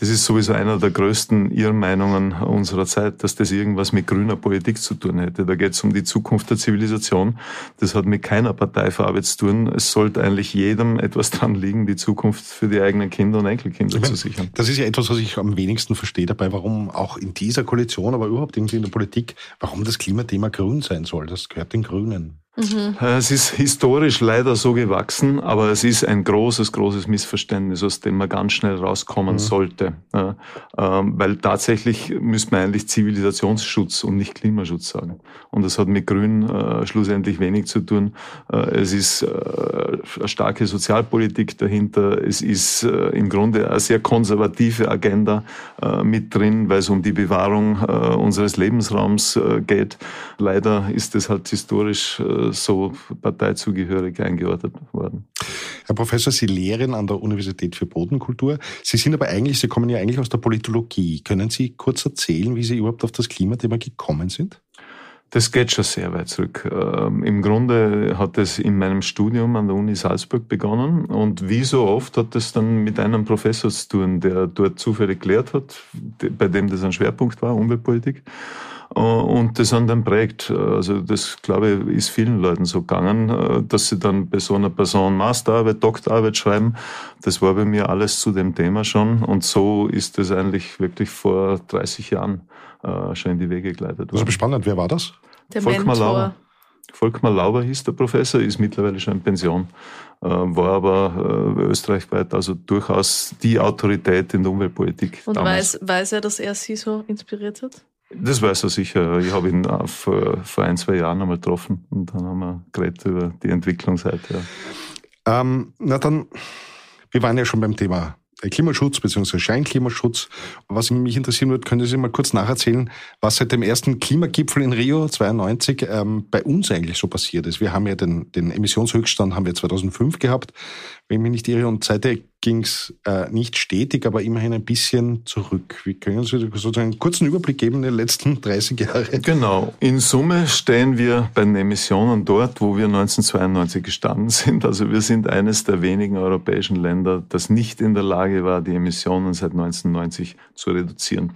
Das ist sowieso einer der größten Irrmeinungen unserer Zeit, dass das irgendwas mit grüner Politik zu tun hätte. Da geht es um die Zukunft der Zivilisation. Das hat mit keiner Parteifarbe zu tun. Es sollte eigentlich jedem etwas dran liegen, die Zukunft für die eigenen Kinder und Enkelkinder meine, zu sichern. Das ist ja etwas, was ich am wenigsten verstehe dabei, warum auch in dieser Koalition, aber überhaupt irgendwie in der Politik, warum das Klimathema grün sein soll. Das gehört den Grünen. Mhm. Es ist historisch leider so gewachsen, aber es ist ein großes, großes Missverständnis, aus dem man ganz schnell rauskommen mhm. sollte. Ja, ähm, weil tatsächlich müsste man eigentlich Zivilisationsschutz und nicht Klimaschutz sagen. Und das hat mit Grün äh, schlussendlich wenig zu tun. Äh, es ist äh, eine starke Sozialpolitik dahinter. Es ist äh, im Grunde eine sehr konservative Agenda äh, mit drin, weil es um die Bewahrung äh, unseres Lebensraums geht. Leider ist es halt historisch so parteizugehörig eingeordnet worden. Herr Professor, Sie lehren an der Universität für Bodenkultur. Sie sind aber eigentlich, Sie kommen ja eigentlich aus der Politologie. Können Sie kurz erzählen, wie Sie überhaupt auf das Klimathema gekommen sind? Das geht schon sehr weit zurück. Ähm, Im Grunde hat es in meinem Studium an der Uni Salzburg begonnen und wie so oft hat es dann mit einem Professor zu tun, der dort zufällig gelehrt hat, bei dem das ein Schwerpunkt war, Umweltpolitik. Äh, und das dann prägt. Also das, glaube ich, ist vielen Leuten so gegangen, äh, dass sie dann bei so einer Person Masterarbeit, Doktorarbeit schreiben. Das war bei mir alles zu dem Thema schon. Und so ist das eigentlich wirklich vor 30 Jahren äh, schon in die Wege geleitet worden. Das ist spannend. Wer war das? Der Volkmar Mentor. Lauber. Volkmar Lauber hieß der Professor, ist mittlerweile schon in Pension, war aber österreichweit also durchaus die Autorität in der Umweltpolitik. Und weiß, weiß er, dass er Sie so inspiriert hat? Das weiß er sicher. Ich habe ihn vor, vor ein, zwei Jahren einmal getroffen und dann haben wir geredet über die Entwicklungsseite. Ja. Ähm, na dann, wir waren ja schon beim Thema Klimaschutz bzw. Scheinklimaschutz. Was mich interessieren würde, können Sie mal kurz nacherzählen, was seit dem ersten Klimagipfel in Rio 92 ähm, bei uns eigentlich so passiert ist. Wir haben ja den, den Emissionshöchststand haben wir 2005 gehabt, wenn ich mich nicht irre, und seitdem ging es äh, nicht stetig, aber immerhin ein bisschen zurück. Wie können Sie sozusagen einen kurzen Überblick geben in den letzten *laughs* 30 Jahren? Genau. In Summe stehen wir bei den Emissionen dort, wo wir 1992 gestanden sind. Also wir sind eines der wenigen europäischen Länder, das nicht in der Lage war, die Emissionen seit 1990 zu reduzieren.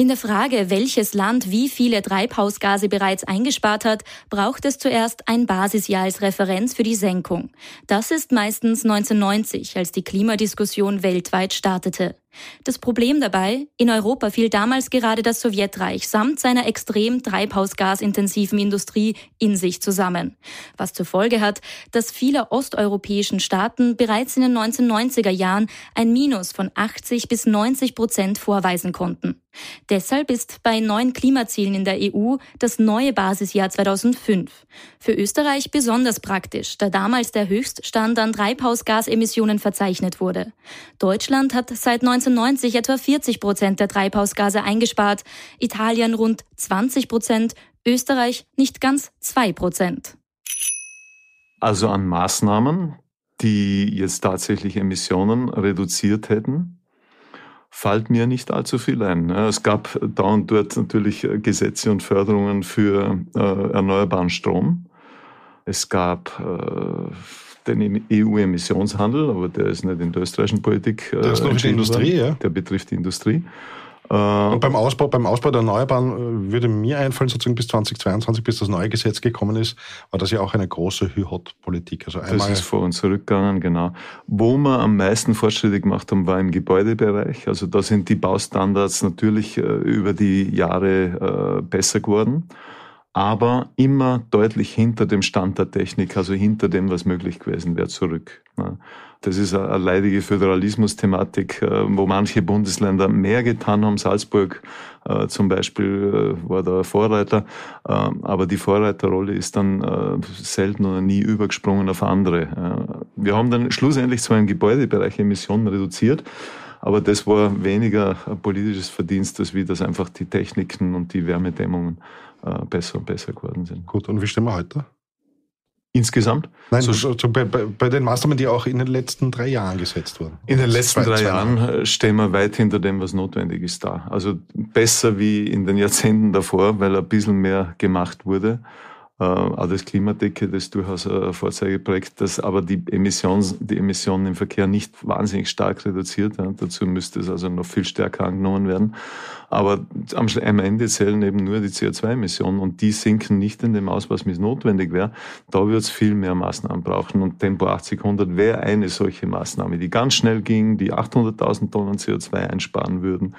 In der Frage, welches Land wie viele Treibhausgase bereits eingespart hat, braucht es zuerst ein Basisjahr als Referenz für die Senkung. Das ist meistens 1990, als die Klimadiskussion weltweit startete. Das Problem dabei, in Europa fiel damals gerade das Sowjetreich samt seiner extrem treibhausgasintensiven Industrie in sich zusammen. Was zur Folge hat, dass viele osteuropäischen Staaten bereits in den 1990er Jahren ein Minus von 80 bis 90 Prozent vorweisen konnten. Deshalb ist bei neuen Klimazielen in der EU das neue Basisjahr 2005. Für Österreich besonders praktisch, da damals der Höchststand an Treibhausgasemissionen verzeichnet wurde. Deutschland hat seit 1990 etwa 40 Prozent der Treibhausgase eingespart, Italien rund 20 Prozent, Österreich nicht ganz zwei Prozent. Also an Maßnahmen, die jetzt tatsächlich Emissionen reduziert hätten, fällt mir nicht allzu viel ein. Es gab da und dort natürlich Gesetze und Förderungen für äh, erneuerbaren Strom. Es gab äh, den EU-Emissionshandel, aber der ist nicht in der österreichischen Politik. Äh, der ist noch in der Industrie, ja. Der betrifft die Industrie. Äh, und beim Ausbau, beim Ausbau der Erneuerbaren äh, würde mir einfallen, sozusagen bis 2022, bis das neue Gesetz gekommen ist, war das ja auch eine große Hü-Hot-Politik. Also das ist vor uns zurückgegangen, genau. Wo wir am meisten Fortschritte gemacht haben, war im Gebäudebereich. Also da sind die Baustandards natürlich äh, über die Jahre besser geworden aber immer deutlich hinter dem Stand der Technik, also hinter dem, was möglich gewesen wäre, zurück. Das ist eine leidige Föderalismus-Thematik, äh, wo manche Bundesländer mehr getan haben. Salzburg äh, zum Beispiel äh, war da Vorreiter, aber die Vorreiterrolle ist dann selten oder nie übergesprungen auf andere. Wir haben dann schlussendlich zwar im Gebäudebereich Emissionen reduziert, aber das war weniger ein politisches Verdienst, als wie das einfach die Techniken und die Wärmedämmungen äh, besser und besser geworden sind. Gut, und wie stehen wir heute? Insgesamt? Nein, so, also bei, bei, bei, den Maßnahmen, die auch in den letzten drei Jahren gesetzt wurden. In den letzten drei Jahren Jahre. stehen wir weit hinter dem, was notwendig ist da. Also besser wie in den Jahrzehnten davor, weil ein bisschen mehr gemacht wurde. Äh, auch das Klimaticket ist durchaus ein Vorzeigeprojekt, das aber die, Emissions, die Emissionen im Verkehr nicht wahnsinnig stark reduziert. Dazu müsste es also noch viel stärker angenommen werden. Aber am Ende zählen eben nur die CO2-Emissionen und die sinken nicht in dem Ausmaß, wie es notwendig wäre. Da wird es viel mehr Maßnahmen brauchen und Tempo 80, 100 wäre eine solche Maßnahme, die ganz schnell ging, die 800.000 Tonnen CO2 einsparen würden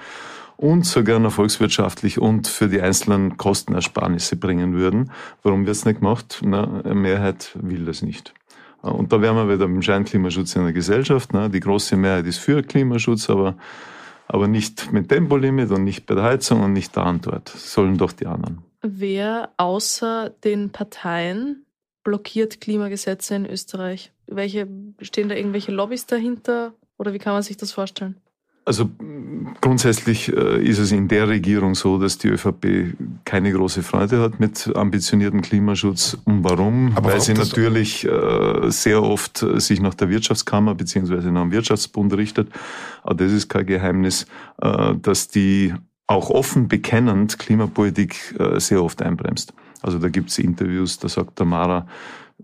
und sogar noch volkswirtschaftlich und für die einzelnen Kostenersparnisse bringen würden. Warum wird es nicht gemacht? Na, eine Mehrheit will das nicht. Und da wären wir wieder beim Scheinklimaschutz in der Gesellschaft. Ne? Die große Mehrheit ist für Klimaschutz, aber, aber nicht mit Tempolimit und nicht bei der Heizung und nicht da und dort. Sollen doch die anderen. Wer außer den Parteien blockiert Klimagesetze in Österreich? Welche, stehen da irgendwelche Lobbys dahinter oder wie kann man sich das vorstellen? Also grundsätzlich äh, ist es in der Regierung so, dass die ÖVP keine große Freude hat mit ambitioniertem Klimaschutz. Und warum? Aber Weil sie natürlich äh, sehr oft äh, sich nach der Wirtschaftskammer beziehungsweise nach dem Wirtschaftsbund richtet. Aber das ist kein Geheimnis, dass die auch offen bekennend Klimapolitik sehr oft einbremst. Also da gibt es Interviews, da sagt der Mara,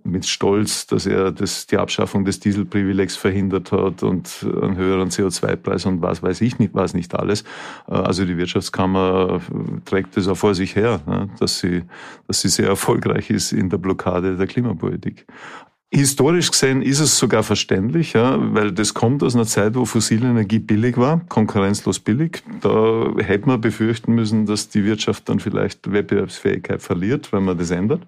mit Stolz, dass er das, die Abschaffung des Dieselprivilegs verhindert hat und einen höheren CO2-Preis und was weiß ich nicht, was nicht alles. Äh, also die Wirtschaftskammer trägt das auch vor sich her, ne, dass sie, dass sie sehr erfolgreich ist in der Blockade der Klimapolitik. Historisch gesehen ist es sogar verständlich, ja, weil das kommt aus einer Zeit, wo fossile Energie billig war, konkurrenzlos billig. Da hätte man befürchten müssen, dass die Wirtschaft dann vielleicht Wettbewerbsfähigkeit verliert, wenn man das ändert.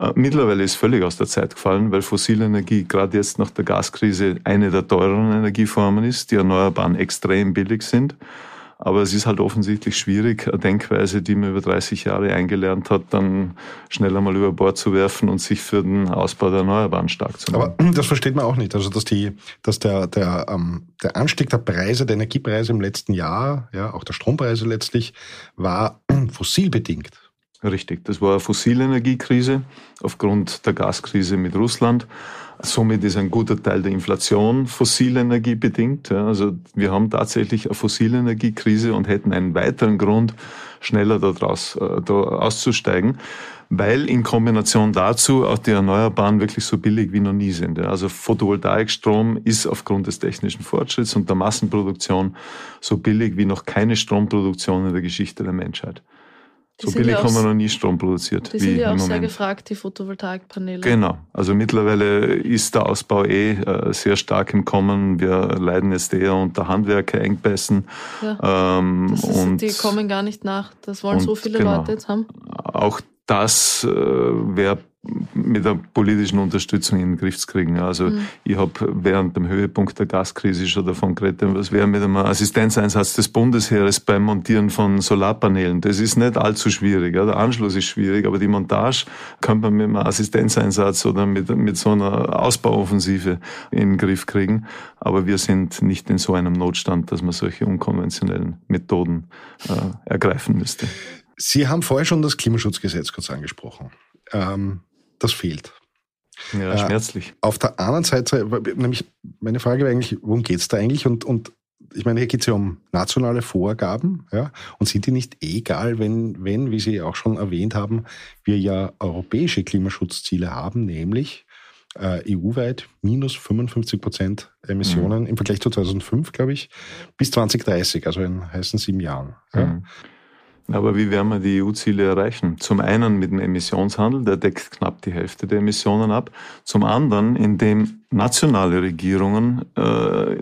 Äh, mittlerweile ist völlig aus der Zeit gefallen, weil fossile Energie gerade jetzt nach der Gaskrise eine der teureren Energieformen ist, die Erneuerbaren extrem billig sind. Aber es ist halt offensichtlich schwierig, eine Denkweise, die man über 30 Jahre eingelernt hat, dann schnell einmal über Bord zu werfen und sich für den Ausbau der Erneuerbaren stark zu machen. Aber das versteht man auch nicht. Also, dass die, dass der, der, ähm, der Anstieg der Preise, der Energiepreise im letzten Jahr, ja, auch der Strompreise letztlich, war *clears throat* fossilbedingt. Richtig, das war eine Fossilenergiekrise aufgrund der Gaskrise mit Russland. Somit ist ein guter Teil der Inflation Fossilenergie bedingt. Also wir haben tatsächlich eine Fossilenergiekrise und hätten einen weiteren Grund, schneller daraus äh, da auszusteigen, weil in Kombination dazu auch die Erneuerbaren wirklich so billig wie noch nie sind. Also Photovoltaikstrom ist aufgrund des technischen Fortschritts und der Massenproduktion so billig wie noch keine Stromproduktion in der Geschichte der Menschheit. So billig ja haben wir noch nie Strom produziert. Die sind ja auch sehr gefragt, die Photovoltaikpaneele. Genau. Also mittlerweile ist der Ausbau eh äh, sehr stark im Kommen. Wir leiden jetzt eher unter Handwerkerengpässen. Ja. Ähm, und, die kommen gar nicht nach. Das wollen so viele genau. Leute jetzt haben. Auch das äh, wäre mit der politischen Unterstützung in den Griff zu kriegen. Also mhm. ich habe während dem Höhepunkt der Gaskrise schon davon geredet, was wäre mit einem Assistenzeinsatz des Bundesheeres beim Montieren von Solarpanelen. Das ist nicht allzu schwierig. Ja. Der Anschluss ist schwierig, aber die Montage könnte man mit einem Assistenzeinsatz oder mit, mit so einer Ausbauoffensive in den Griff kriegen. Aber wir sind nicht in so einem Notstand, dass man solche unkonventionellen Methoden äh, ergreifen müsste. Sie haben vorher schon das Klimaschutzgesetz kurz angesprochen. Ähm, das fehlt. Ja, schmerzlich. Äh, auf der anderen Seite, nämlich meine Frage wäre eigentlich, worum geht es da eigentlich? Und, und ich meine, hier geht es ja um nationale Vorgaben, ja, und sind die nicht egal, wenn, wenn, wie Sie auch schon erwähnt haben, wir ja europäische Klimaschutzziele haben, nämlich äh, EU-weit minus 55 Prozent Emissionen mhm. im Vergleich zu 2005, glaube ich, bis 2030, also in heißen sieben Jahren. Ja. Mhm. Aber wie werden wir die EU-Ziele erreichen? Zum einen mit dem Emissionshandel, der deckt knapp die Hälfte der Emissionen ab. Zum anderen, indem nationale Regierungen äh,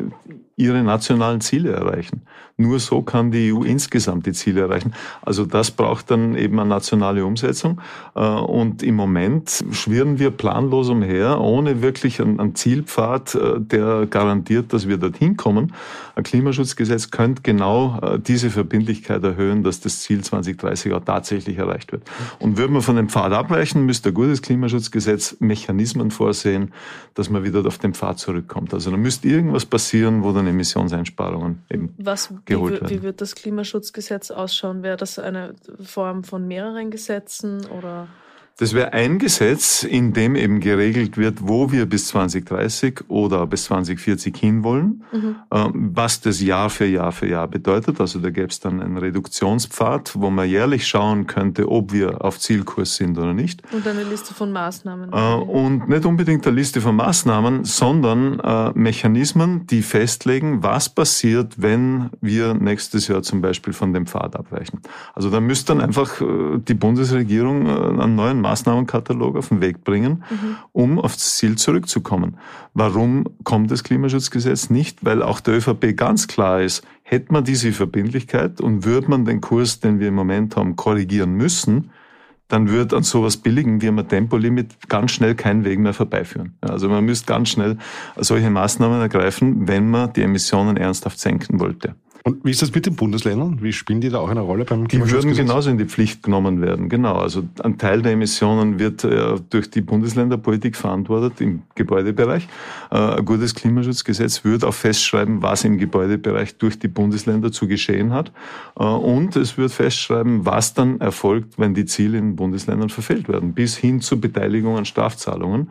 ihre nationalen Ziele erreichen. Nur so kann die EU insgesamt die Ziele erreichen. Also das braucht dann eben eine nationale Umsetzung. Äh, und im Moment schwirren wir planlos umher, ohne wirklich einen Zielpfad, äh, der garantiert, dass wir dorthin kommen. Ein Klimaschutzgesetz könnte genau äh, diese Verbindlichkeit erhöhen, dass das Ziel 2030 auch tatsächlich erreicht wird. Und würde man von dem Pfad abweichen, müsste ein gutes Klimaschutzgesetz Mechanismen vorsehen, dass man wieder auf den Pfad zurückkommt. Also da müsste irgendwas passieren, wo dann Emissionseinsparungen eben Was, geholt wie, werden. Wie wird das Klimaschutzgesetz ausschauen? Wäre das eine Form von mehreren Gesetzen oder? Das wäre ein Gesetz, in dem eben geregelt wird, wo wir bis 2030 oder bis 2040 hinwollen, mhm. Ähm, was das Jahr für Jahr für Jahr bedeutet. Also da gäbe es dann einen Reduktionspfad, wo man jährlich schauen könnte, ob wir auf Zielkurs sind oder nicht. Und eine Liste von Maßnahmen. Äh, und nicht unbedingt eine Liste von Maßnahmen, sondern äh, Mechanismen, die festlegen, was passiert, wenn wir nächstes Jahr zum Beispiel von dem Pfad abweichen. Also da müsste dann einfach äh, die Bundesregierung einen neuen Maßnahmenkatalog auf den Weg bringen, mhm. um aufs Ziel zurückzukommen. Warum kommt das Klimaschutzgesetz nicht? Weil auch der ÖVP ganz klar ist, hätte man diese Verbindlichkeit und würde man den Kurs, den wir im Moment haben, korrigieren müssen, dann wird an sowas billigen wie ein Tempolimit ganz schnell keinen Weg mehr vorbeiführen. Also man müsste ganz schnell solche Maßnahmen ergreifen, wenn man die Emissionen ernsthaft senken wollte. Und wie ist das mit den Bundesländern? Wie spielen die da auch eine Rolle beim Die würden genauso in die Pflicht genommen werden, genau. Also ein Teil der Emissionen wird äh, durch die Bundesländerpolitik verantwortet im Gebäudebereich. Äh, ein gutes Klimaschutzgesetz würde auch festschreiben, was im Gebäudebereich durch die Bundesländer zu geschehen hat. Äh, und es wird festschreiben, was dann erfolgt, wenn die Ziele in den Bundesländern verfehlt werden, bis hin zur Beteiligung an Strafzahlungen.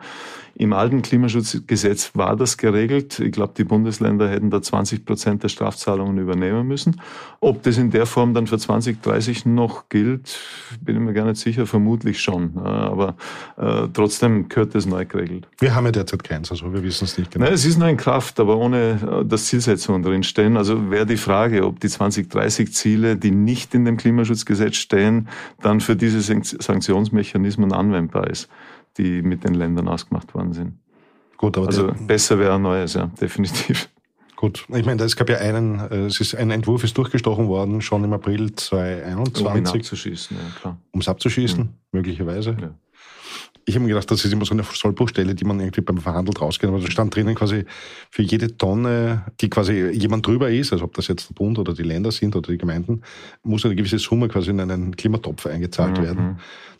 Im alten Klimaschutzgesetz war das geregelt. Ich glaube, die Bundesländer hätten da 20 Prozent der Strafzahlungen übernehmen müssen. Ob das in der Form dann für 2030 noch gilt, bin ich mir gar nicht sicher. Vermutlich schon. Aber äh, trotzdem gehört das neu geregelt. Wir haben ja derzeit keins, also wir wissen es nicht genau. Nein, es ist noch in Kraft, aber ohne äh, dass Zielsetzungen drinstehen. Also wäre die Frage, ob die 2030 Ziele, die nicht in dem Klimaschutzgesetz stehen, dann für diese Sanktionsmechanismen anwendbar ist die mit den Ländern ausgemacht worden sind. Gut, aber also besser wäre ein neues, ja, definitiv. Gut, ich meine, es gab ja einen, äh, es ist ein Entwurf ist durchgestochen worden, schon im April 2021. Um ihn abzuschießen, ja klar. Um es abzuschießen, mhm. möglicherweise. Ja. Ich habe mir gedacht, das ist immer so eine Sollbruchstelle, die man irgendwie beim Verhandelt rausgeht. Aber da stand drinnen quasi für jede Tonne, die quasi jemand drüber ist, also ob das jetzt der Bund oder die Länder sind oder die Gemeinden, muss eine gewisse Summe quasi in einen Klimatopf eingezahlt mhm. werden.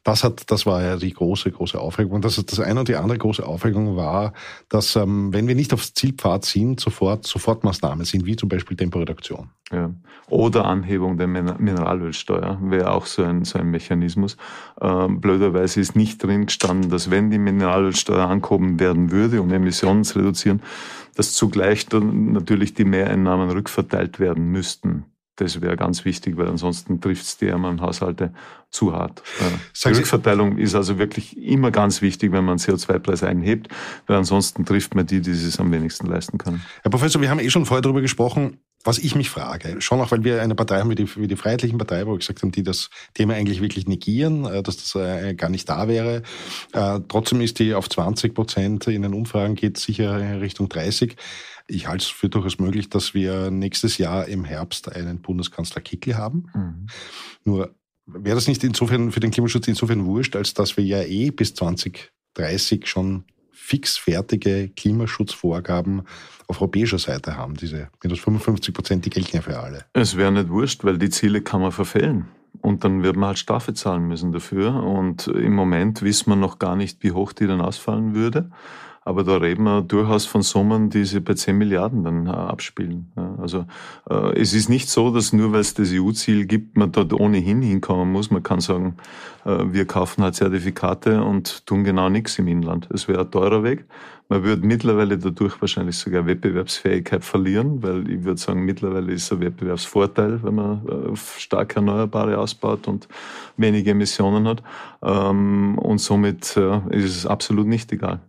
Das hat, das war ja die große, große Aufregung. Und das, das eine und die andere große Aufregung war, dass ähm, wenn wir nicht aufs Zielpfad sind, sofort Sofortmaßnahmen sind, wie zum Beispiel Temporeduktion. Ja. Oder Anhebung der Mineralölsteuer wäre auch so ein, so ein Mechanismus. Ähm, blöderweise ist nicht drin gestanden, dass wenn die Mineralölsteuer angehoben werden würde, um Emissionen zu reduzieren, dass zugleich dann natürlich die Mehreinnahmen rückverteilt werden müssten. Das wäre ganz wichtig, weil ansonsten trifft es die ärmeren Haushalte zu hart. Die Rückverteilung ist also wirklich immer ganz wichtig, wenn man CO2-Preis einhebt, weil ansonsten trifft man die, die es am wenigsten leisten können. Herr Professor, wir haben eh schon vorher darüber gesprochen, was ich mich frage, schon auch, weil wir eine Partei haben wie die, wie die Freiheitlichen Partei, wo wir gesagt haben, die das Thema eigentlich wirklich negieren, äh, dass das äh, gar nicht da wäre. Äh, trotzdem ist die auf 20 Prozent in den Umfragen geht sicher Richtung 30. Ich halte es für durchaus möglich, dass wir nächstes Jahr im Herbst einen Bundeskanzler Kickl haben. Mhm. Nur wäre das nicht insofern für den Klimaschutz insofern wurscht, als dass wir ja eh bis 2030 schon fix fertige Klimaschutzvorgaben auf europäischer Seite haben. Diese minus 55 Prozent, die gelten ja für alle. Es wäre nicht wurscht, weil die Ziele kann man verfehlen. Und dann wird man halt Strafe zahlen müssen dafür. Und im Moment wissen wir noch gar nicht, wie hoch die dann ausfallen würde. Aber da reden wir durchaus von Summen, die sich bei 10 Milliarden dann äh, abspielen. Also äh, es ist nicht so, dass nur weil es das EU-Ziel gibt, man dort ohnehin hinkommen muss. Man kann sagen, äh, wir kaufen halt Zertifikate und tun genau nichts im Inland. Es wäre ein teurer Weg. Man würde mittlerweile dadurch wahrscheinlich sogar Wettbewerbsfähigkeit verlieren, weil ich würde sagen, mittlerweile ist ein Wettbewerbsvorteil, wenn man stark Erneuerbare ausbaut und wenige Emissionen hat. Ähm, und somit ist es absolut nicht egal.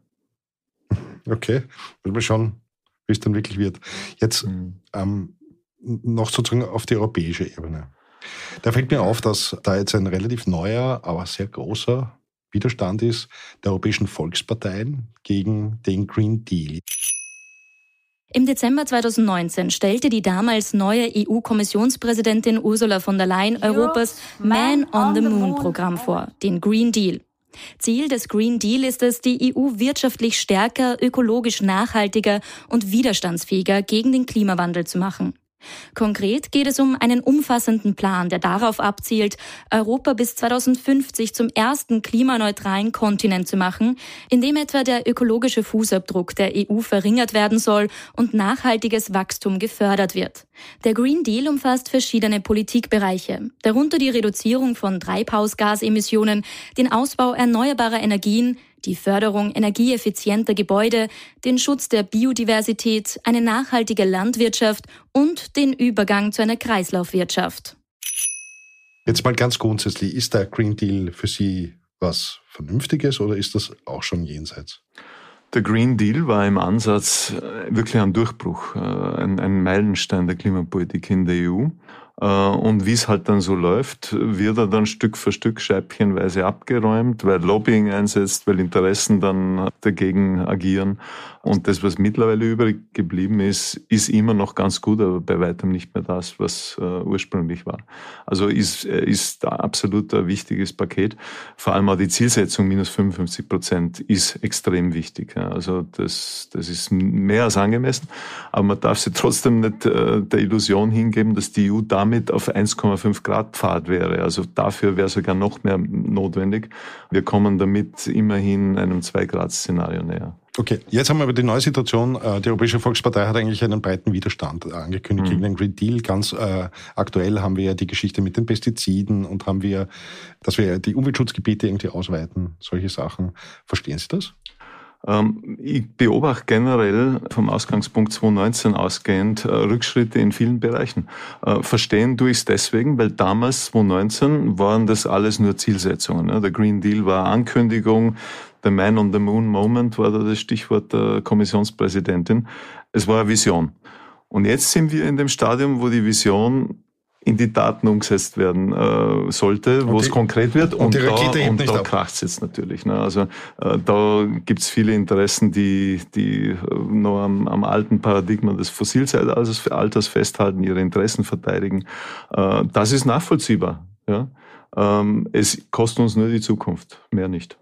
Okay, wollen wir schauen, wie es dann wirklich wird. Jetzt mhm. ähm, noch sozusagen auf die europäische Ebene. Da fällt mir auf, dass da jetzt ein relativ neuer, aber sehr großer Widerstand ist der europäischen Volksparteien gegen den Green Deal. Im Dezember 2019 stellte die damals neue EU-Kommissionspräsidentin Ursula von der Leyen Europas Man on the Moon Programm vor, den Green Deal. Ziel des Green Deal ist es, die EU wirtschaftlich stärker, ökologisch nachhaltiger und widerstandsfähiger gegen den Klimawandel zu machen. Konkret geht es um einen umfassenden Plan, der darauf abzielt, Europa bis 2050 zum ersten klimaneutralen Kontinent zu machen, in dem etwa der ökologische Fußabdruck der EU verringert werden soll und nachhaltiges Wachstum gefördert wird. Der Green Deal umfasst verschiedene Politikbereiche, darunter die Reduzierung von Treibhausgasemissionen, den Ausbau erneuerbarer Energien, die Förderung energieeffizienter Gebäude, den Schutz der Biodiversität, eine nachhaltige Landwirtschaft und den Übergang zu einer Kreislaufwirtschaft. Jetzt mal ganz grundsätzlich, ist der Green Deal für Sie was Vernünftiges oder ist das auch schon jenseits? Der Green Deal war im Ansatz äh, wirklich ein Durchbruch, äh, ein, Meilenstein der Klimapolitik in der EU. Äh, und wie es halt dann so läuft, wird er dann Stück für Stück scheibchenweise abgeräumt, weil Lobbying einsetzt, weil Interessen dann dagegen agieren. Und das, was mittlerweile übrig geblieben ist, ist immer noch ganz gut, aber bei weitem nicht mehr das, was äh, ursprünglich war. Also ist, ist absolut ein wichtiges Paket. Vor allem auch die Zielsetzung minus 55 Prozent ist extrem wichtig. Ja. Also das, das ist mehr als angemessen. Aber man darf sie trotzdem nicht äh, der Illusion hingeben, dass die EU damit auf 1,5 Grad Pfad wäre. Also dafür wäre sogar noch mehr notwendig. Wir kommen damit immerhin einem 2 Grad Szenario näher. Okay, jetzt haben wir über die neue Situation. Äh, die Europäische Volkspartei hat eigentlich einen breiten Widerstand angekündigt mhm. gegen den Green Deal. Ganz äh, aktuell haben wir ja die Geschichte mit den Pestiziden und haben wir, dass wir die Umweltschutzgebiete irgendwie ausweiten, solche Sachen. Verstehen Sie das? Ähm, ich beobachte generell vom Ausgangspunkt 2019 ausgehend äh, Rückschritte in vielen Bereichen. Äh, verstehen tue ich es deswegen, weil damals 2019 waren das alles nur Zielsetzungen. Ne? Der Green Deal war Ankündigung, der Man on the Moon Moment war da das Stichwort der Kommissionspräsidentin. Es war eine Vision. Und jetzt sind wir in dem Stadium, wo die Vision in die Daten umgesetzt werden äh, sollte, wo es konkret wird. Und, und da, und da kracht es jetzt natürlich. Ne? Also äh, da gibt es viele Interessen, die, die äh, noch am, am alten Paradigma des Fossilzeitalters festhalten, ihre Interessen verteidigen. Äh, das ist nachvollziehbar. Ja? Ähm, es kostet uns nur die Zukunft, mehr nicht.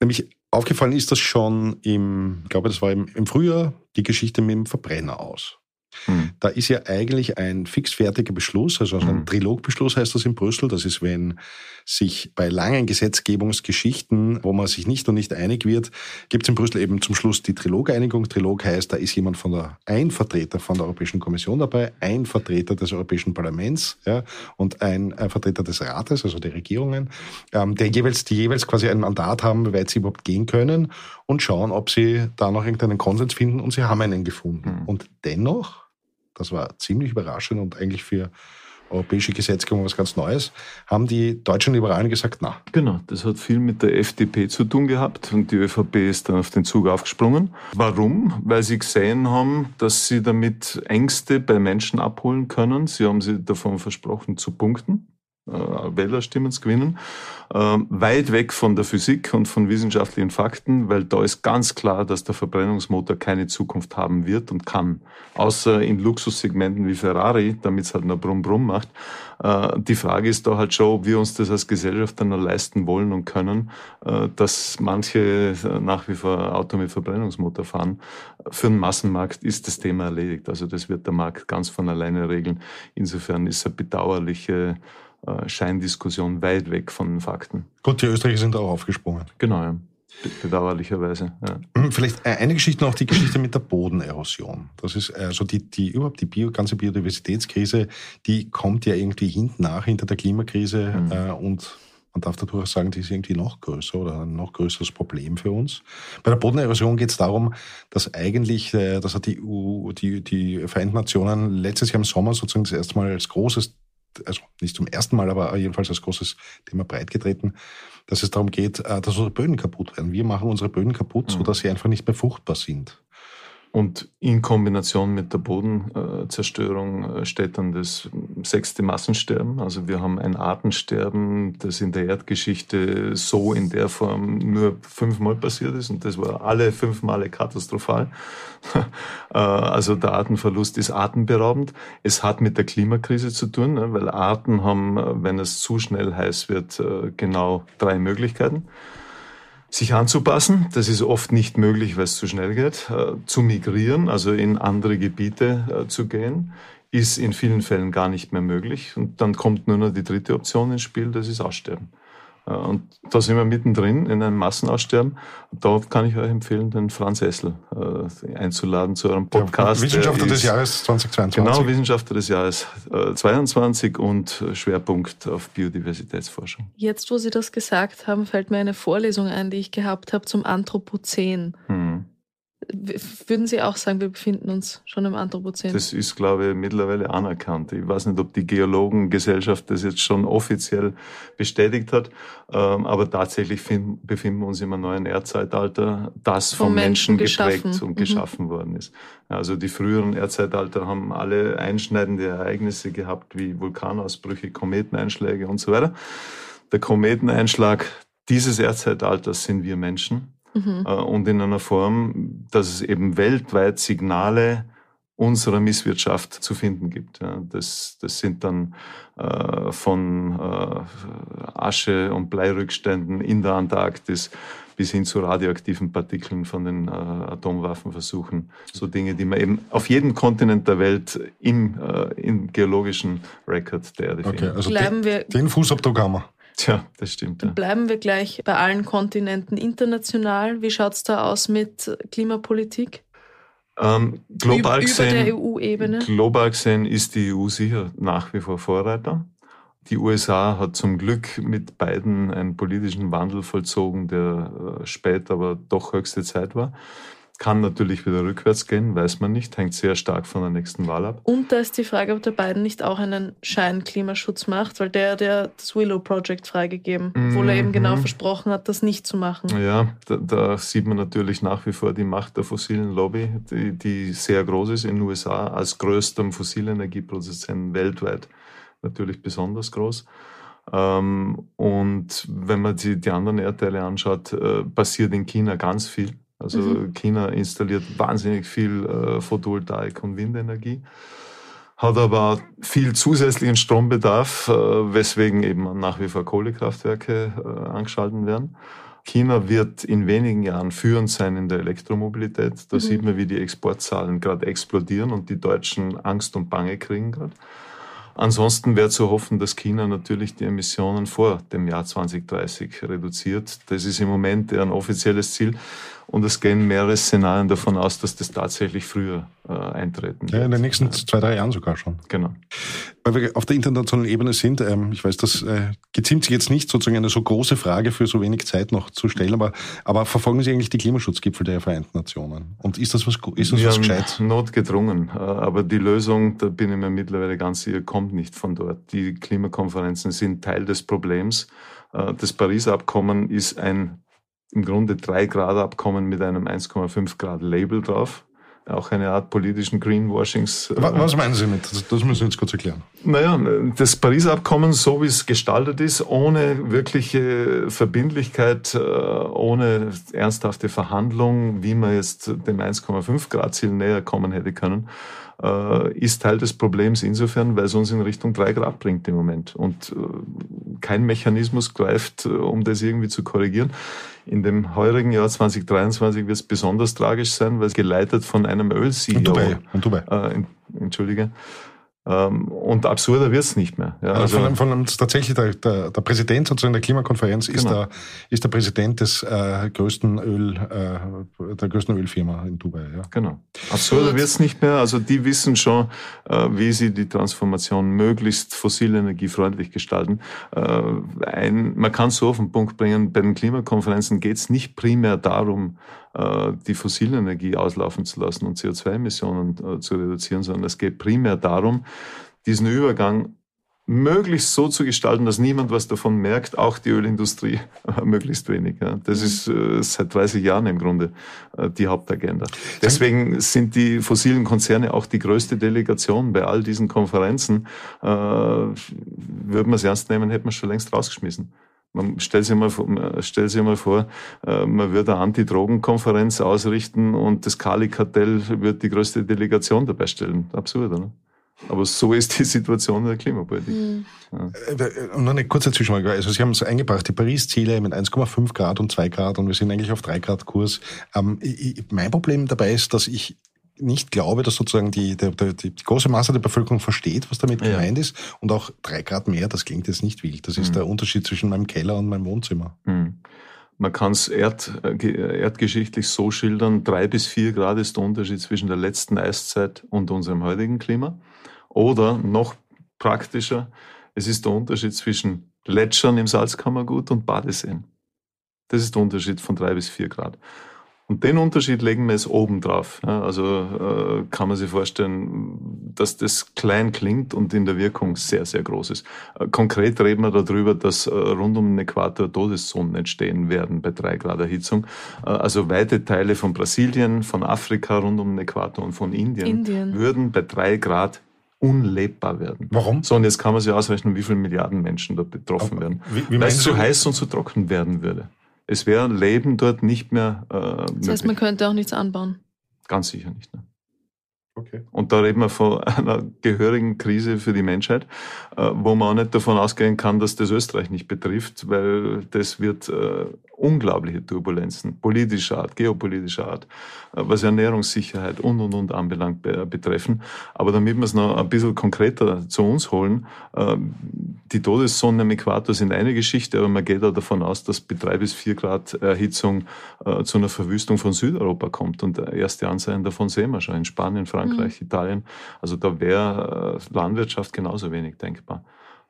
Nämlich aufgefallen ist das schon im, ich glaube, das war im, im Frühjahr, die Geschichte mit dem Verbrenner aus. Hm. Da ist ja eigentlich ein fixfertiger Beschluss, also ein hm. Trilogbeschluss heißt das in Brüssel. Das ist, wenn sich bei langen Gesetzgebungsgeschichten, wo man sich nicht und nicht einig wird, gibt es in Brüssel eben zum Schluss die Trilogeinigung. Trilog heißt, da ist jemand von der, ein Vertreter von der Europäischen Kommission dabei, ein Vertreter des Europäischen Parlaments ja, und ein, ein Vertreter des Rates, also der Regierungen, ähm, der jeweils, die jeweils quasi ein Mandat haben, wie weit sie überhaupt gehen können und schauen, ob sie da noch irgendeinen Konsens finden und sie haben einen gefunden. Mhm. Und dennoch das war ziemlich überraschend und eigentlich für europäische Gesetzgebung was ganz Neues, haben die deutschen Liberalen gesagt, na. Genau, das hat viel mit der FDP zu tun gehabt und die ÖVP ist dann auf den Zug aufgesprungen. Warum? Weil sie gesehen haben, dass sie damit Ängste bei Menschen abholen können. Sie haben sie davon versprochen zu punkten. Äh, zu gewinnen, ähm, weit weg von der Physik und von wissenschaftlichen Fakten, weil da ist ganz klar, dass der Verbrennungsmotor keine Zukunft haben wird und kann. Außer in Luxussegmenten wie Ferrari, damit es halt nur Brumm Brumm macht. Äh, die Frage ist da halt schon, ob wir uns das als Gesellschaft dann noch leisten wollen und können, äh, dass manche nach wie vor Auto mit Verbrennungsmotor fahren. Für den Massenmarkt ist das Thema erledigt. Also das wird der Markt ganz von alleine regeln. Insofern ist eine bedauerliche äh, Scheindiskussion weit weg von den Fakten. Gut, die Österreicher sind auch aufgesprungen. Genau, ja. Bedauerlicherweise. Ja. Hm, vielleicht eine Geschichte noch, die Geschichte mit der Bodenerosion. Das ist also die, die überhaupt die Bio, ganze Biodiversitätskrise, die kommt ja irgendwie hinten nach, hinter der Klimakrise mhm. äh, und man darf dadurch auch sagen, die ist irgendwie noch größer oder ein noch größeres Problem für uns. Bei der Bodenerosion geht es darum, dass eigentlich, äh, das hat die EU, die, die Vereinten Nationen letztes Jahr im Sommer sozusagen das erste Mal als großes also nicht zum ersten Mal, aber jedenfalls als großes Thema breitgetreten, dass es darum geht, äh, dass unsere Böden kaputt werden. Wir machen unsere Böden kaputt, mhm. sodass sie einfach nicht mehr fruchtbar sind. Und in Kombination mit der Bodenzerstörung äh, steht dann das sechste Massensterben. Also wir haben ein Artensterben, das in der Erdgeschichte so in der Form nur fünfmal passiert ist. Und das war alle fünf Male katastrophal. *laughs* Äh, also der Artenverlust ist atemberaubend. Es hat mit der Klimakrise zu tun, ne, weil Arten haben, äh, wenn es zu schnell heiß wird, genau drei Möglichkeiten sich anzupassen. Das ist oft nicht möglich, weil es zu schnell geht. Äh, zu migrieren, also in andere Gebiete äh, zu gehen, ist in vielen Fällen gar nicht mehr möglich. Und dann kommt nur noch die dritte Option ins Spiel, das ist Aussterben. Äh, und da sind wir mittendrin in einem Massenaussterben. Da kann ich euch empfehlen, den Franz Essel äh, einzuladen zu eurem Podcast. Ja, Wissenschaftler des Jahres 2022. Genau, Wissenschaftler des Jahres äh, 22 und Schwerpunkt auf Biodiversitätsforschung. Jetzt, wo Sie das gesagt haben, fällt mir eine Vorlesung ein, die ich gehabt habe zum Anthropozän. Hm. Würden Sie auch sagen, wir befinden uns schon im Anthropozän? Das ist, glaube ich, mittlerweile anerkannt. Ich weiß nicht, ob die Geologengesellschaft das jetzt schon offiziell bestätigt hat, ähm, aber tatsächlich befinden wir uns im neuen Erdzeitalter, das vom, vom Menschen, Menschen geprägt geschaffen. und mhm. geschaffen worden ist. Also die früheren Erdzeitalter haben alle einschneidende Ereignisse gehabt, wie Vulkanausbrüche, Kometeneinschläge und so weiter. Der Kometeneinschlag dieses Erdzeitalters sind wir Menschen mhm. äh, und in einer Form, dass es eben weltweit Signale unserer Misswirtschaft zu finden gibt. Ja, das, das sind dann äh, von äh, Asche und Bleirückständen in der Antarktis bis hin zu radioaktiven Partikeln von den äh, Atomwaffenversuchen. So Dinge, die man eben auf jedem Kontinent der Welt im, im geologischen Record der Erde okay, findet. Also Bleiben den, wir den Fußabdruck haben wir. Tja, das stimmt. Ja. Bleiben wir gleich bei allen Kontinenten international. Wie schaut es da aus mit Klimapolitik? Ähm, global, Über gesehen, der EU-Ebene? global gesehen ist die EU sicher nach wie vor Vorreiter. Die USA hat zum Glück mit beiden einen politischen Wandel vollzogen, der äh, spät aber doch höchste Zeit war. Kann natürlich wieder rückwärts gehen, weiß man nicht, hängt sehr stark von der nächsten Wahl ab. Und da ist die Frage, ob der Biden nicht auch einen Schein-Klimaschutz macht, weil der hat ja das Willow Project freigegeben, obwohl er eben genau mhm. versprochen hat, das nicht zu machen. Ja, da, da, sieht man natürlich nach wie vor die Macht der fossilen Lobby, die, die sehr groß ist in den USA, als größtem Fossilenergieproduzenten weltweit natürlich besonders groß. Ähm, und wenn man die, die anderen Erdteile anschaut, äh, passiert in China ganz viel. Also mhm. China installiert wahnsinnig viel äh, Photovoltaik und Windenergie, hat aber viel zusätzlichen Strombedarf, äh, weswegen eben nach wie vor Kohlekraftwerke äh, angeschalten werden. China wird in wenigen Jahren führend sein in der Elektromobilität. Da mhm. sieht man, wie die Exportzahlen gerade explodieren und die Deutschen Angst und Bange kriegen gerade. Ansonsten wäre zu hoffen, dass China natürlich die Emissionen vor dem Jahr 2030 reduziert. Das ist im Moment ein offizielles Ziel. Und es gehen mehrere Szenarien davon aus, dass das tatsächlich früher äh, eintreten wird. Ja, in den nächsten zwei, drei Jahren sogar schon. Genau. Weil wir auf der internationalen Ebene sind, ähm, ich weiß, das äh, geziemt sich jetzt nicht sozusagen eine so große Frage für so wenig Zeit noch zu stellen, aber, aber verfolgen Sie eigentlich die Klimaschutzgipfel der Vereinten Nationen? Und ist das was, ist das wir was gescheit? Notgedrungen. Äh, aber die Lösung, da bin ich mir mittlerweile ganz sicher, kommt nicht von dort. Die Klimakonferenzen sind Teil des Problems. Äh, das Paris-Abkommen ist ein im Grunde 3 Grad Abkommen mit einem 1,5 Grad Label drauf. Auch eine Art politischen Greenwashings. Äh, was meinen Sie mit? Das, das müssen Sie jetzt kurz erklären. Naja, das Pariser Abkommen, so wie es gestaltet ist, ohne wirkliche Verbindlichkeit, äh, ohne ernsthafte Verhandlungen, wie man jetzt dem 1,5 Grad Ziel näher kommen hätte können, äh, ist Teil des Problems insofern, weil es uns in Richtung 3 Grad bringt im Moment. Und kein Mechanismus greift, um das irgendwie zu korrigieren. In dem heurigen Jahr 2023 wird es besonders tragisch sein, weil es geleitet von einem Öl-CEO. Und Dubai. Und Dubai. Äh, Entschuldige. Ähm, und absurder wird es nicht mehr. Ja, also, also von, von tatsächlich der, der, der, Präsident sozusagen der Klimakonferenz genau. ist, der, ist der Präsident des äh, größten Öl, äh, der größten Ölfirma in Dubai. Ja. Genau. Absurder wird es nicht mehr. Also die wissen schon, äh, wie sie die Transformation möglichst fossilenergiefreundlich gestalten. Äh, ein, man kann so auf den Punkt bringen, bei den Klimakonferenzen geht es nicht primär darum, die fossile Energie auslaufen zu lassen und CO2-Emissionen äh, zu reduzieren, sondern es geht primär darum, diesen Übergang möglichst so zu gestalten, dass niemand was davon merkt, auch die Ölindustrie *laughs* möglichst wenig. Das mhm. ist äh, seit 30 Jahren im Grunde die Hauptagenda. Deswegen sind die fossilen Konzerne auch die größte Delegation bei all diesen Konferenzen. Äh, würde man es ernst nehmen, hätte man schon längst rausgeschmissen. Man stellt sich mal, stellt sich mal vor, äh, man würde eine Anti-Drogen-Konferenz ausrichten und das Kali-Kartell wird die größte Delegation dabei stellen. Absurd, oder? Aber so ist die Situation in der Klimapolitik. Mhm. Ja. Äh, und noch eine kurze Zwischenfrage. Also Sie haben es eingebracht, die Paris-Ziele mit 1,5 Grad und 2 Grad und wir sind eigentlich auf 3 Grad Kurs. Ähm, mein Problem dabei ist, dass ich nicht glaube, dass sozusagen die, die, die, die große Masse der Bevölkerung versteht, was damit ja. gemeint ist. Und auch drei Grad mehr, das klingt jetzt nicht wild. Das ist mhm. der Unterschied zwischen meinem Keller und meinem Wohnzimmer. Mhm. Man kann es erd, äh, erdgeschichtlich so schildern, drei bis vier Grad ist der Unterschied zwischen der letzten Eiszeit und unserem heutigen Klima. Oder noch praktischer, es ist der Unterschied zwischen Gletschern im Salzkammergut und Badeseen. Das ist der Unterschied von drei bis vier Grad. Und den Unterschied legen wir jetzt oben drauf. Also äh, kann man sich vorstellen, dass das klein klingt und in der Wirkung sehr, sehr groß ist. Äh, konkret reden wir darüber, dass äh, rund um den Äquator Todeszonen entstehen werden bei drei Grad Erhitzung. Also weite Teile von Brasilien, von Afrika rund um den Äquator und von Indien, Indien. würden bei drei Grad unlebbar werden. Warum? So, und jetzt kann man sich ausrechnen, wie viele Milliarden Menschen dort betroffen Aber werden. Wie, wie Weil es zu heiß und zu trocken werden würde. Es wäre Leben dort nicht mehr äh, Das möglich. heißt, man könnte auch nichts anbauen. Ganz sicher nicht. Ne? Okay. Und da reden wir von *laughs* einer gehörigen Krise für die Menschheit, wo man auch nicht davon ausgehen kann, dass das Österreich nicht betrifft, weil das wird äh, unglaubliche Turbulenzen politischer Art, geopolitischer Art, äh, was Ernährungssicherheit und und und anbelangt betreffen. Aber damit wir es noch ein bisschen konkreter zu uns holen, die Todeszonen am Äquator sind eine Geschichte, aber man geht auch davon aus, dass bei drei bis vier Grad Erhitzung zu einer Verwüstung von Südeuropa kommt. Und erste Anzeichen davon sehen wir schon in Spanien, Frankreich, mhm. Italien. Also da wäre Landwirtschaft genauso wenig denkbar.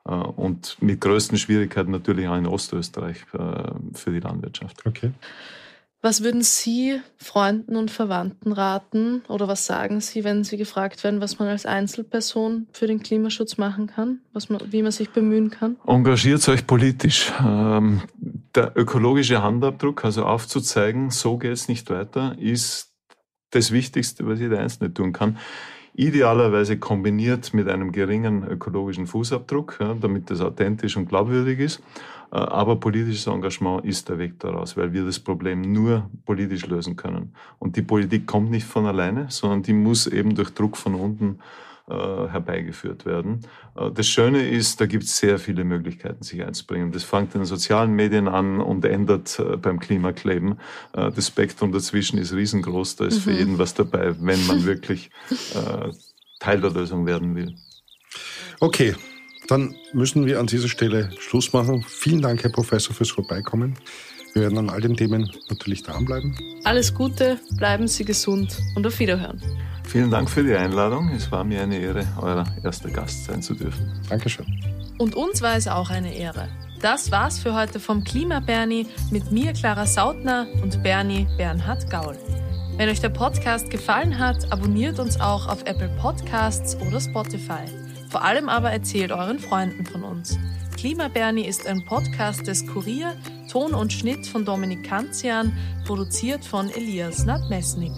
Äh, und mit größten Schwierigkeiten natürlich auch in Ostösterreich äh, für die Landwirtschaft. Okay. Was würden Sie Freunden und Verwandten raten oder was sagen Sie, wenn Sie gefragt werden, was man als Einzelperson für den Klimaschutz machen kann, was man, wie man sich bemühen kann? Engagiert euch politisch. Ähm, der ökologische Handabdruck, also aufzuzeigen, so geht es nicht weiter, ist das Wichtigste, was jeder Einzelne tun kann idealerweise kombiniert mit einem geringen ökologischen Fußabdruck, ja, damit das authentisch und glaubwürdig ist. Äh, aber politisches Engagement ist der Weg daraus, weil wir das Problem nur politisch lösen können. Und die Politik kommt nicht von alleine, sondern die muss eben durch Druck von unten herbeigeführt werden. Äh, das Schöne ist, da gibt es sehr viele Möglichkeiten, sich einzubringen. Das fängt in den sozialen Medien an und endet äh, beim Klimakleben. Das Spektrum dazwischen ist riesengroß, da ist mhm. für jeden was dabei, wenn man wirklich Teil der Lösung werden will. Okay, dann müssen wir an dieser Stelle Schluss machen. Vielen Dank, Herr Professor, fürs Vorbeikommen. Wir werden an all den Themen natürlich dranbleiben. Alles Gute, bleiben Sie gesund und auf Wiederhören. Vielen Dank für die Einladung. Es war mir eine Ehre, euer erster Gast sein zu dürfen. Dankeschön. Und uns war es auch eine Ehre. Das war's für heute vom Klima Bernie mit mir, Clara Sautner und Bernie Bernhard Gaul. Wenn euch der Podcast gefallen hat, abonniert uns auch auf Apple Podcasts oder Spotify. Vor allem aber erzählt euren Freunden von uns. Klima Bernie ist ein Podcast des Kurier, Ton und Schnitt von Dominik Kanzian, produziert von Elias Nadmesnik.